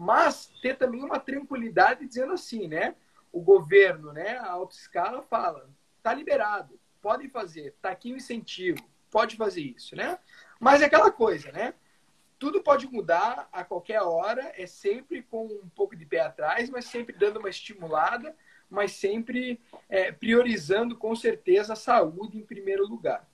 S3: mas ter também uma tranquilidade dizendo assim, né? O governo, né, a alta escala fala, tá liberado, podem fazer, tá aqui o incentivo, pode fazer isso, né? Mas é aquela coisa, né? Tudo pode mudar a qualquer hora, é sempre com um pouco de pé atrás, mas sempre dando uma estimulada, mas sempre é, priorizando com certeza a saúde em primeiro lugar.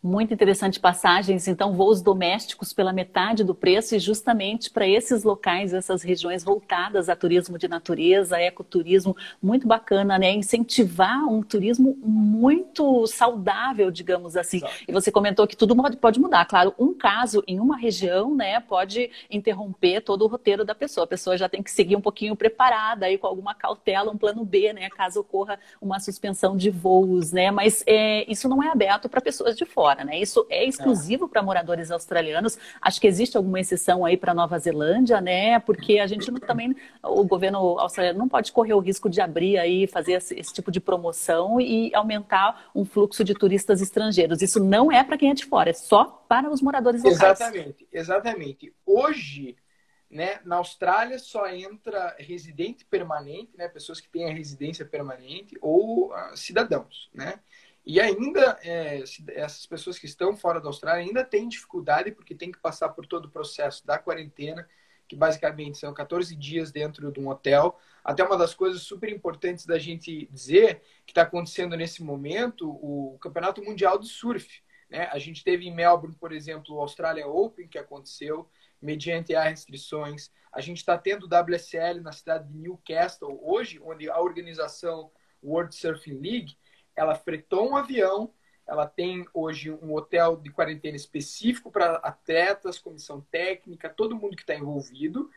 S1: Muito interessante passagens, então, voos domésticos pela metade do preço e justamente para esses locais, essas regiões voltadas a turismo de natureza, ecoturismo, muito bacana, né? Incentivar um turismo muito saudável, digamos assim. Exato. E você comentou que tudo pode mudar. Claro, um caso em uma região, né, pode interromper todo o roteiro da pessoa. A pessoa já tem que seguir um pouquinho preparada aí com alguma cautela, um plano B, né, caso ocorra uma suspensão de voos, né? Mas é, isso não é aberto para pessoas de fora fora, né? Isso é exclusivo é. para moradores australianos. Acho que existe alguma exceção aí para Nova Zelândia, né? Porque a gente não, também, o governo australiano não pode correr o risco de abrir aí, fazer esse, esse tipo de promoção e aumentar um fluxo de turistas estrangeiros. Isso não é para quem é de fora, é só para os moradores locais.
S3: Exatamente, exatamente. Hoje, né, na Austrália só entra residente permanente, né, pessoas que têm a residência permanente ou uh, cidadãos, né? E ainda, é, essas pessoas que estão fora da Austrália ainda têm dificuldade porque tem que passar por todo o processo da quarentena, que basicamente são 14 dias dentro de um hotel. Até uma das coisas super importantes da gente dizer que está acontecendo nesse momento, o Campeonato Mundial de Surf. Né? A gente teve em Melbourne, por exemplo, o Australia Open, que aconteceu, mediante as restrições. A gente está tendo o WSL na cidade de Newcastle hoje, onde a organização World Surfing League ela fretou um avião, ela tem hoje um hotel de quarentena específico para atletas, comissão técnica, todo mundo que está envolvido,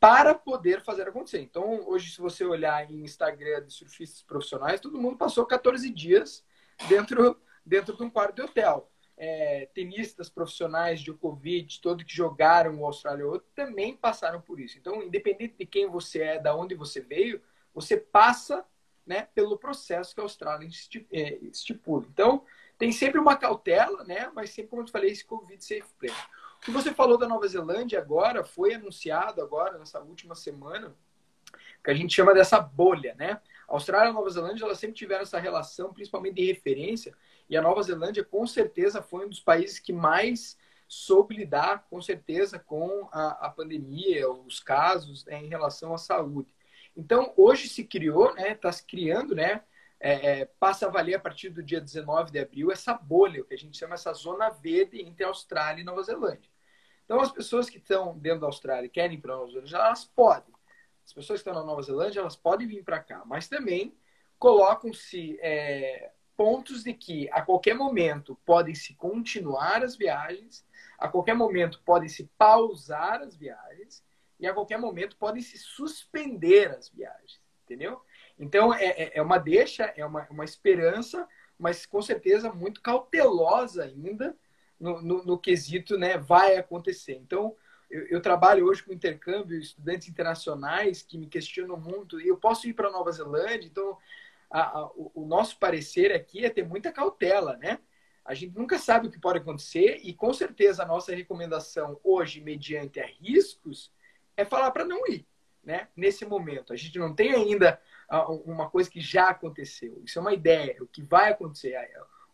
S3: para poder fazer acontecer. Então, hoje, se você olhar em Instagram de surfistas profissionais, todo mundo passou 14 dias dentro, dentro de um quarto de hotel. é, tenistas profissionais de Djokovic, todos que jogaram o Austrália Open, também passaram por isso. Então, independente de quem você é, da onde você veio, você passa né, pelo processo que a Austrália é, estipula. Então, tem sempre uma cautela, né, mas sempre, como eu falei, esse Covid safe play. O que você falou da Nova Zelândia agora, foi anunciado agora, nessa última semana, que a gente chama dessa bolha, né? A Austrália e a Nova Zelândia, elas sempre tiveram essa relação, principalmente de referência, e a Nova Zelândia, com certeza, foi um dos países que mais soube lidar, com certeza, com a, a pandemia, os casos né, em relação à saúde. Então, hoje se criou, né, está se criando, né, é, é, passa a valer a partir do dia 19 de abril essa bolha, o que a gente chama essa zona verde entre Austrália e Nova Zelândia. Então, as pessoas que estão dentro da Austrália e querem ir para a Nova Zelândia, elas podem. As pessoas que estão na Nova Zelândia, elas podem vir para cá, mas também colocam-se é, pontos de que a qualquer momento podem se continuar as viagens, a qualquer momento podem se pausar as viagens e a qualquer momento podem se suspender as viagens, entendeu? Então é, é, é uma deixa, é uma, uma esperança, mas com certeza muito cautelosa ainda no, no, no quesito, né? Vai acontecer. Então eu, eu, trabalho hoje com intercâmbio, estudantes internacionais que me questionam muito. E eu posso ir para Nova Zelândia, então a, a, o, o nosso parecer aqui é ter muita cautela, né? A gente nunca sabe o que pode acontecer e com certeza a nossa recomendação hoje, mediante a riscos, é falar para não ir, né? Nesse momento. A gente não tem ainda uma coisa que já aconteceu. Isso é uma ideia, o que vai acontecer.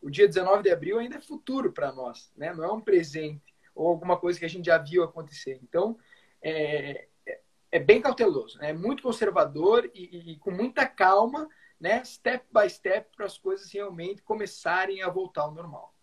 S3: O dia 19 de abril ainda é futuro para nós, né? Não é um presente ou alguma coisa que a gente já viu acontecer. Então, é, é, é bem cauteloso, né? é muito conservador e, e, e com muita calma né, step by step, para as coisas realmente começarem a voltar ao normal.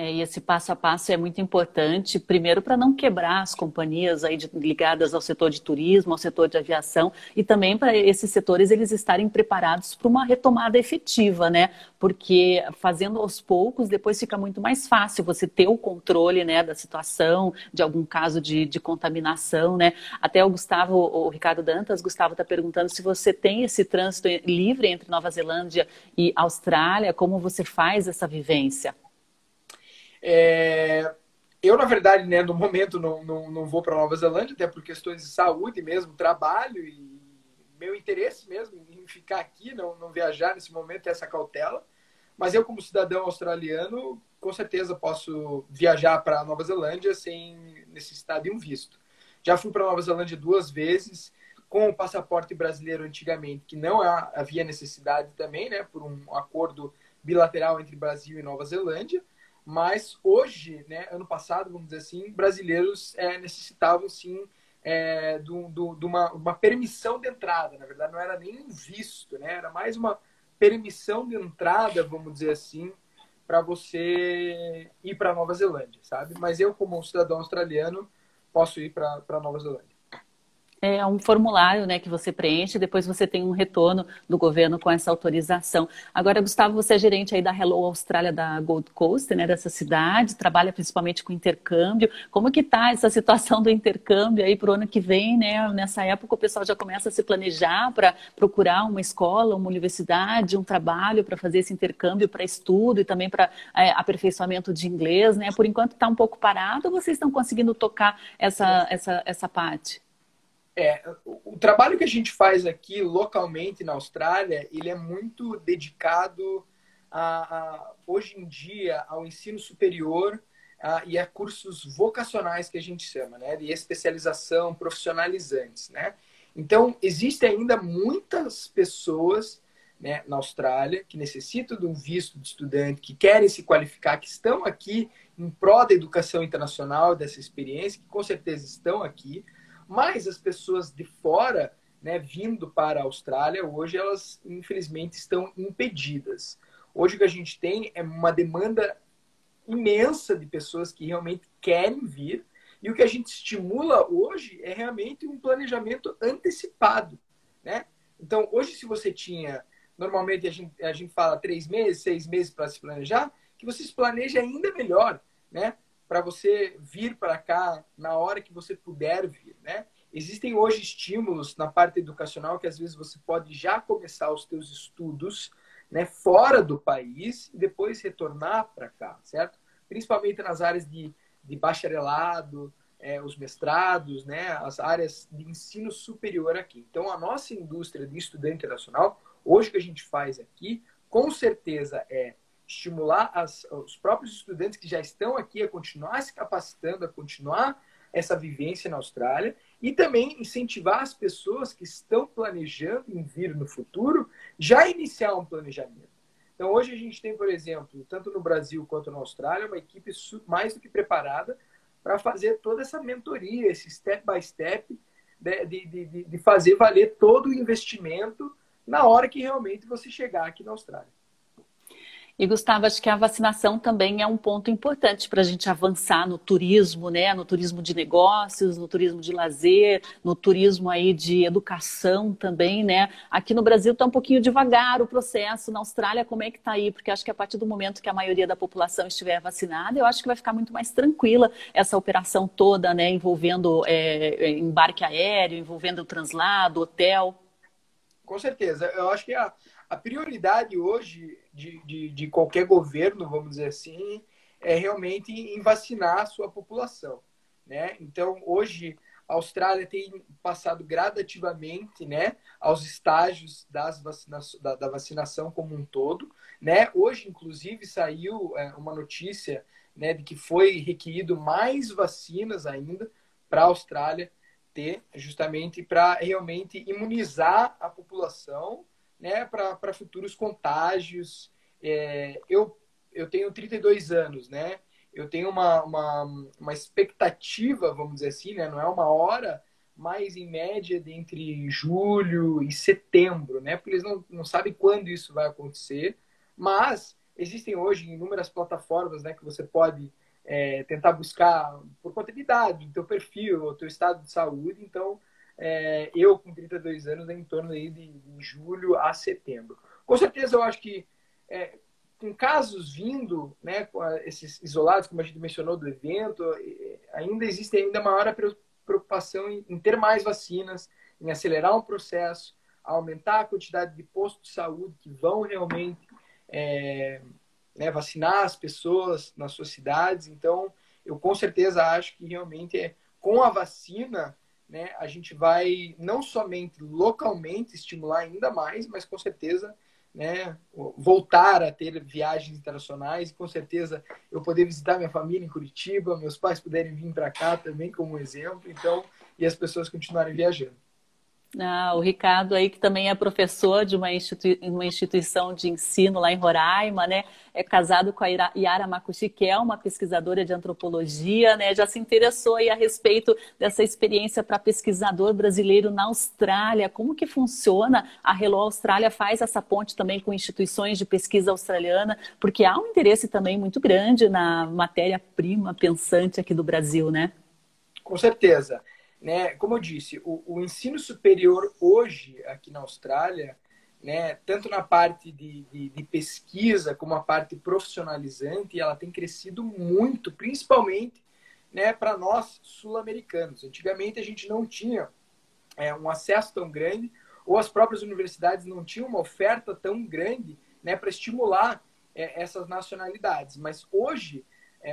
S1: É, e esse passo a passo é muito importante, primeiro para não quebrar as companhias aí de, ligadas ao setor de turismo, ao setor de aviação, e também para esses setores eles estarem preparados para uma retomada efetiva, né? Porque fazendo aos poucos, depois fica muito mais fácil você ter o controle né, da situação, de algum caso de, de contaminação, né? Até o Gustavo, o Ricardo Dantas, Gustavo está perguntando se você tem esse trânsito livre entre Nova Zelândia e Austrália, como você faz essa vivência?
S3: É, eu, na verdade, né, no momento não, não, não vou para Nova Zelândia, até por questões de saúde mesmo, trabalho e meu interesse mesmo em ficar aqui, não, não viajar nesse momento, é essa cautela. Mas eu, como cidadão australiano, com certeza posso viajar para Nova Zelândia sem necessidade de um visto. Já fui para Nova Zelândia duas vezes com o passaporte brasileiro antigamente, que não havia necessidade também, né, por um acordo bilateral entre Brasil e Nova Zelândia. Mas hoje, né, ano passado, vamos dizer assim, brasileiros é, necessitavam sim é, de, uma, uma, permissão de entrada. Na verdade, não era nem um visto, né? Era mais uma permissão de entrada, vamos dizer assim, para você ir para Nova Zelândia, sabe? Mas eu, como cidadão australiano, posso ir para Nova Zelândia
S1: é um formulário né, que você preenche, depois você tem um retorno do governo com essa autorização. Agora, Gustavo, você é gerente aí da Hello Austrália da Gold Coast, né, dessa cidade, trabalha principalmente com intercâmbio. Como que está essa situação do intercâmbio aí para o ano que vem? Né? Nessa época o pessoal já começa a se planejar para procurar uma escola, uma universidade, um trabalho para fazer esse intercâmbio para estudo e também para é, aperfeiçoamento de inglês. Né? Por enquanto está um pouco parado ou vocês estão conseguindo tocar essa, essa, essa parte?
S3: É, o, trabalho que a gente faz aqui localmente na Austrália, ele é muito dedicado a, a hoje em dia ao ensino superior a, e a cursos vocacionais que a gente chama, né, de especialização profissionalizantes, né? Então existem ainda muitas pessoas né, na Austrália que necessitam de um visto de estudante, que querem se qualificar, que estão aqui em prol da educação internacional, dessa experiência, que com certeza estão aqui, mas as pessoas de fora, né, vindo para a Austrália, hoje elas infelizmente estão impedidas. Hoje o que a gente tem é uma demanda imensa de pessoas que realmente querem vir, e o que a gente estimula hoje é realmente um planejamento antecipado, né? Então, hoje, se você tinha, normalmente a gente, a gente fala três meses, seis meses para se planejar, que você se planeje ainda melhor, né? Para você vir para cá na hora que você puder vir, né? Existem hoje estímulos na parte educacional que às vezes você pode já começar os seus estudos, né, fora do país e depois retornar para cá, certo? principalmente nas áreas de, de bacharelado, é, os mestrados, né, as áreas de ensino superior aqui. Então, a nossa indústria de estudante internacional, hoje que a gente faz aqui, com certeza é estimular as, os próprios estudantes que já estão aqui a continuar se capacitando, a continuar essa vivência na Austrália e também incentivar as pessoas que estão planejando em vir no futuro já iniciar um planejamento. Então, hoje a gente tem, por exemplo, tanto no Brasil quanto na Austrália, uma equipe mais do que preparada para fazer toda essa mentoria, esse step by step, né, de, de, de, de fazer valer todo o investimento na hora que realmente você chegar aqui na Austrália.
S1: E Gustavo, acho que a vacinação também é um ponto importante para a gente avançar no turismo, né? No turismo de negócios, no turismo de lazer, no turismo aí de educação também, né? Aqui no Brasil está um pouquinho devagar o processo. Na Austrália, como é que está aí? Porque acho que a partir do momento que a maioria da população estiver vacinada, eu acho que vai ficar muito mais tranquila essa operação toda, né? Envolvendo é, embarque aéreo, envolvendo o translado, hotel.
S3: Com certeza. Eu acho que a, a prioridade hoje de, de, de, qualquer governo, vamos dizer assim, é realmente em vacinar a sua população. Né? Então, hoje, a Austrália tem passado gradativamente né, aos estágios das vacina da, da, vacinação como um todo. Né? Hoje, inclusive, saiu é, uma notícia né, de que foi requerido mais vacinas ainda para a Austrália ter, justamente para realmente imunizar a população né, para futuros contágios. É, eu, eu tenho 32 anos, né? Eu tenho uma, uma, uma expectativa, vamos dizer assim, né? Não é uma hora, mas em média de entre julho e setembro, né? Porque eles não, não sabem quando isso vai acontecer. Mas existem hoje inúmeras plataformas, né? Que você pode é, tentar buscar por conta de idade, do teu perfil, o teu estado de saúde. Então, é, eu com 32 anos em torno aí de, julho a setembro. Com certeza eu acho que é, com casos vindo, né, com esses isolados, como a gente mencionou do evento, ainda existe ainda maior preocupação em, em ter mais vacinas, em acelerar um processo, aumentar a quantidade de postos de saúde que vão realmente é, né, vacinar as pessoas nas suas cidades. Então, eu com certeza acho que realmente é com a vacina né, a gente vai não somente localmente estimular ainda mais, mas com certeza né, voltar a ter viagens internacionais. Com certeza eu poder visitar minha família em Curitiba, meus pais puderem vir para cá também como exemplo, então e as pessoas continuarem viajando.
S1: Ah, o Ricardo aí, que também é professor de uma, institui uma instituição de ensino lá em Roraima, né? É casado com a Yara Makushi, que é uma pesquisadora de antropologia, né? Já se interessou aí a respeito dessa experiência para pesquisador brasileiro na Austrália. Como que funciona? A Hello Austrália faz essa ponte também com instituições de pesquisa australiana, porque há um interesse também muito grande na matéria-prima pensante aqui do Brasil, né?
S3: Com certeza né, como eu disse, o, o, ensino superior hoje aqui na Austrália, né, tanto na parte de, de, de, pesquisa como a parte profissionalizante, ela tem crescido muito, principalmente né, para nós sul-americanos. Antigamente a gente não tinha é, um acesso tão grande, ou as próprias universidades não tinham uma oferta tão grande né, para estimular é, essas nacionalidades. Mas hoje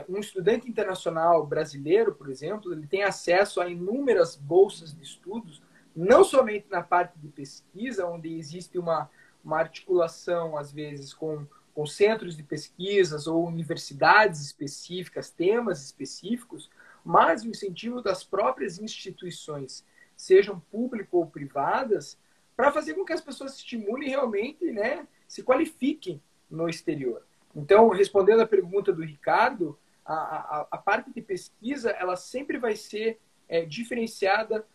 S3: um estudante internacional brasileiro, por exemplo, ele tem acesso a inúmeras bolsas de estudos, não somente na parte de pesquisa, onde existe uma, uma articulação, às vezes, com, com centros de pesquisas ou universidades específicas, temas específicos, mas o incentivo das próprias instituições, sejam públicas ou privadas, para fazer com que as pessoas se estimulem realmente, né, se qualifiquem no exterior. Então, respondendo à pergunta do Ricardo, a, a, a parte de pesquisa ela sempre vai ser é, diferenciada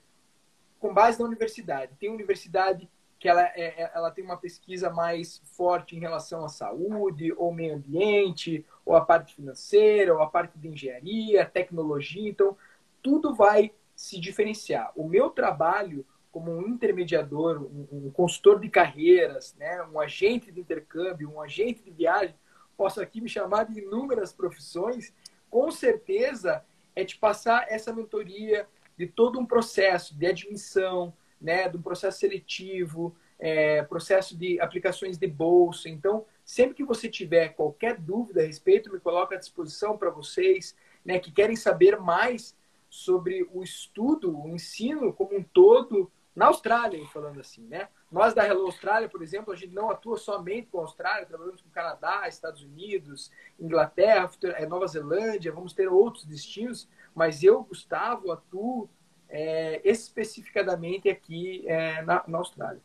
S3: com base na universidade. Tem universidade que ela, é, é, ela tem uma pesquisa mais forte em relação à saúde, ou meio ambiente, ou a parte financeira, ou a parte de engenharia, tecnologia. Então, tudo vai se diferenciar. O meu trabalho como um intermediador, um, um consultor de carreiras, né, um agente de intercâmbio, um agente de viagem, posso aqui me chamar de inúmeras profissões, com certeza é te passar essa mentoria de todo um processo de admissão, né, de um processo seletivo, é, processo de aplicações de bolsa. Então, sempre que você tiver qualquer dúvida a respeito, me coloco à disposição para vocês né, que querem saber mais sobre o estudo, o ensino como um todo na Austrália, falando assim, né? Nós da Hello Austrália, por exemplo, a gente não atua somente com a Austrália, trabalhamos com Canadá, Estados Unidos, Inglaterra, eh, Nova Zelândia, vamos ter outros destinos, mas eu, Gustavo, atuo é, especificadamente aqui é, na, na Austrália.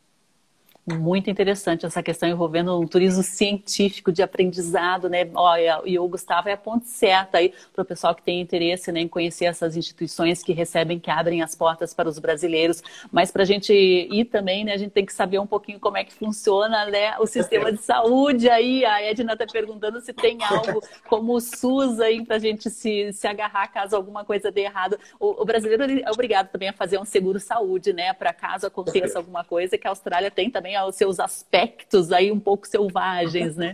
S1: Muito interessante essa questão envolvendo um turismo científico de aprendizado, né? Olha, e o Gustavo é a ponte certa aí para o pessoal que tem interesse né, em conhecer essas instituições que recebem, que abrem as portas para os brasileiros. Mas para a gente ir também, né, a gente tem que saber um pouquinho como é que funciona né, o sistema de saúde aí. A Edna está perguntando se tem algo como o SUS aí para a gente se, se agarrar caso alguma coisa dê errado. O, o brasileiro é obrigado também a fazer um seguro saúde, né? Para caso aconteça alguma coisa, que a Austrália tem também aos seus aspectos aí um pouco selvagens, né?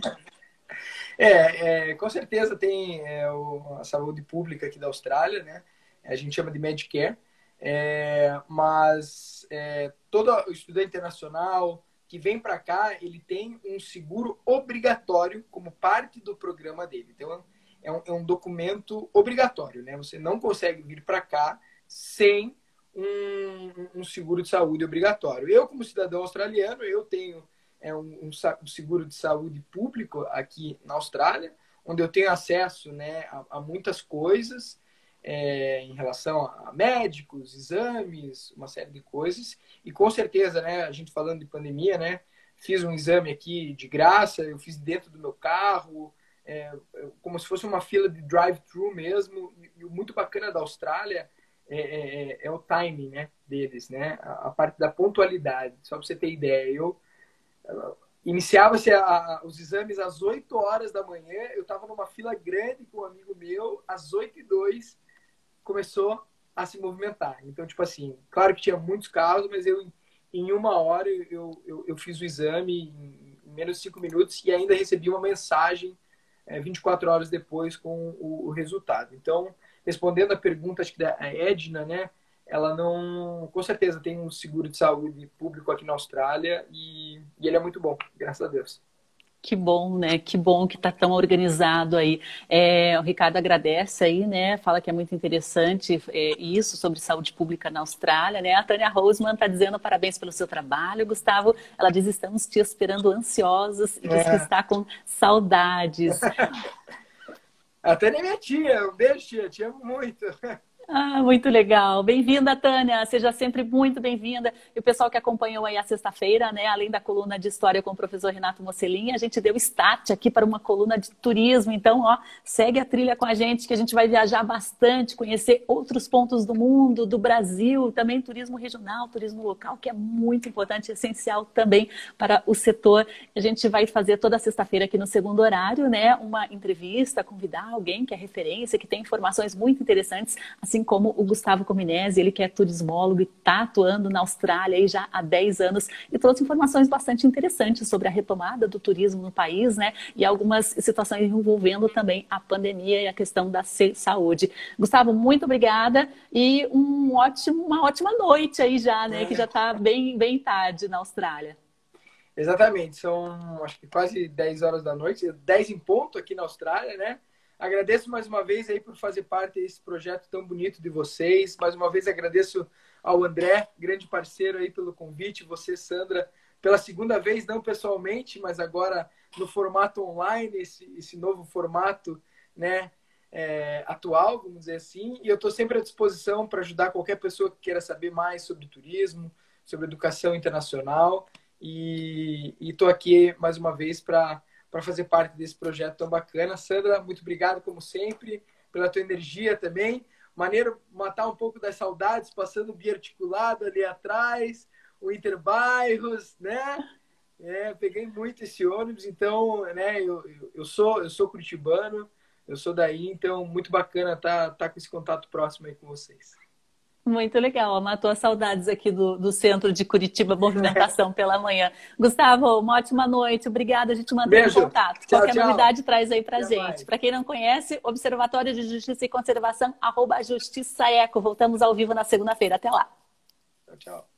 S3: É, é com certeza tem é, o, a saúde pública aqui da Austrália, né? A gente chama de Medicare, é, mas é, todo estudante internacional que vem para cá, ele tem um seguro obrigatório como parte do programa dele. Então, é um, é um documento obrigatório, né? Você não consegue vir para cá sem um, um, seguro de saúde obrigatório. Eu, como cidadão australiano, eu tenho é, um, um, seguro de saúde público aqui na Austrália, onde eu tenho acesso né, a, a muitas coisas é, em relação a médicos, exames, uma série de coisas. E com certeza, né, a gente falando de pandemia, né, fiz um exame aqui de graça, eu fiz dentro do meu carro, é, como se fosse uma fila de drive-thru mesmo. E muito bacana da Austrália é, é, é, é, o timing né, deles, né? A, a parte da pontualidade. Só para você ter ideia, eu iniciava-se os exames às 8 horas da manhã, eu estava numa fila grande com um amigo meu, às 8 e 2 começou a se movimentar. Então, tipo assim, claro que tinha muitos casos, mas eu em uma hora eu, eu, eu fiz o exame em menos de 5 minutos e ainda recebi uma mensagem é, 24 horas depois com o, o resultado. Então, respondendo a pergunta, acho que da Edna, né? Ela não, com certeza, tem um seguro de saúde público aqui na Austrália e, e ele é muito bom, graças a Deus.
S1: Que bom, né? Que bom que está tão organizado aí. É, o Ricardo agradece aí, né? Fala que é muito interessante é, isso sobre saúde pública na Austrália, né? A Tânia Roseman está dizendo parabéns pelo seu trabalho, Gustavo. Ela diz estamos te esperando ansiosos e diz é. que está com saudades.
S3: Até nem minha tia. Um beijo, tia. Te amo muito.
S1: Ah, muito legal. Bem-vinda, Tânia. Seja sempre muito bem-vinda. E o pessoal que acompanhou aí a sexta-feira, né, além da coluna de história com o professor Renato Mocelin, a gente deu start aqui para uma coluna de turismo. Então, ó, segue a trilha com a gente, que a gente vai viajar bastante, conhecer outros pontos do mundo, do Brasil, também turismo regional, turismo local, que é muito importante, essencial também para o setor. A gente vai fazer toda sexta-feira aqui no segundo horário, né, uma entrevista, convidar alguém que é referência, que tem informações muito interessantes, assim assim como o Gustavo Cominese, ele que é turismólogo e está atuando na Austrália aí já há 10 anos e trouxe informações bastante interessantes sobre a retomada do turismo no país, né? E algumas situações envolvendo também a pandemia e a questão da saúde. Gustavo, muito obrigada e um ótimo, uma ótima noite aí já, né? Que já está bem, bem tarde na Austrália.
S3: Exatamente, são acho que quase 10 horas da noite, 10 em ponto aqui na Austrália, né? Agradeço mais uma vez aí por fazer parte desse projeto tão bonito de vocês. Mais uma vez agradeço ao André, grande parceiro aí pelo convite, você, Sandra, pela segunda vez, não pessoalmente, mas agora no formato online, esse, esse novo formato, né, é, atual, vamos dizer assim. E eu estou sempre à disposição para ajudar qualquer pessoa que queira saber mais sobre turismo, sobre educação internacional. E estou aqui mais uma vez para para fazer parte desse projeto tão bacana. Sandra, muito obrigado, como sempre, pela tua energia também. Maneiro matar um pouco das saudades, passando o biarticulado ali atrás, o Interbairros, né? É, peguei muito esse ônibus, então, né, eu, eu, sou eu sou curitibano, eu sou daí, então muito bacana estar tá, tá com esse contato próximo aí com vocês.
S1: Muito legal, matou as saudades aqui do, do centro de Curitiba, movimentação pela manhã. Gustavo, uma ótima noite, obrigada, a gente mantém Beijo. contato. Tchau, Qualquer tchau. novidade traz aí pra Até gente. Para quem não conhece, Observatório de Justiça e Conservação, arroba Justiça Eco. Voltamos ao vivo na segunda-feira. Até lá.
S3: Tchau, tchau.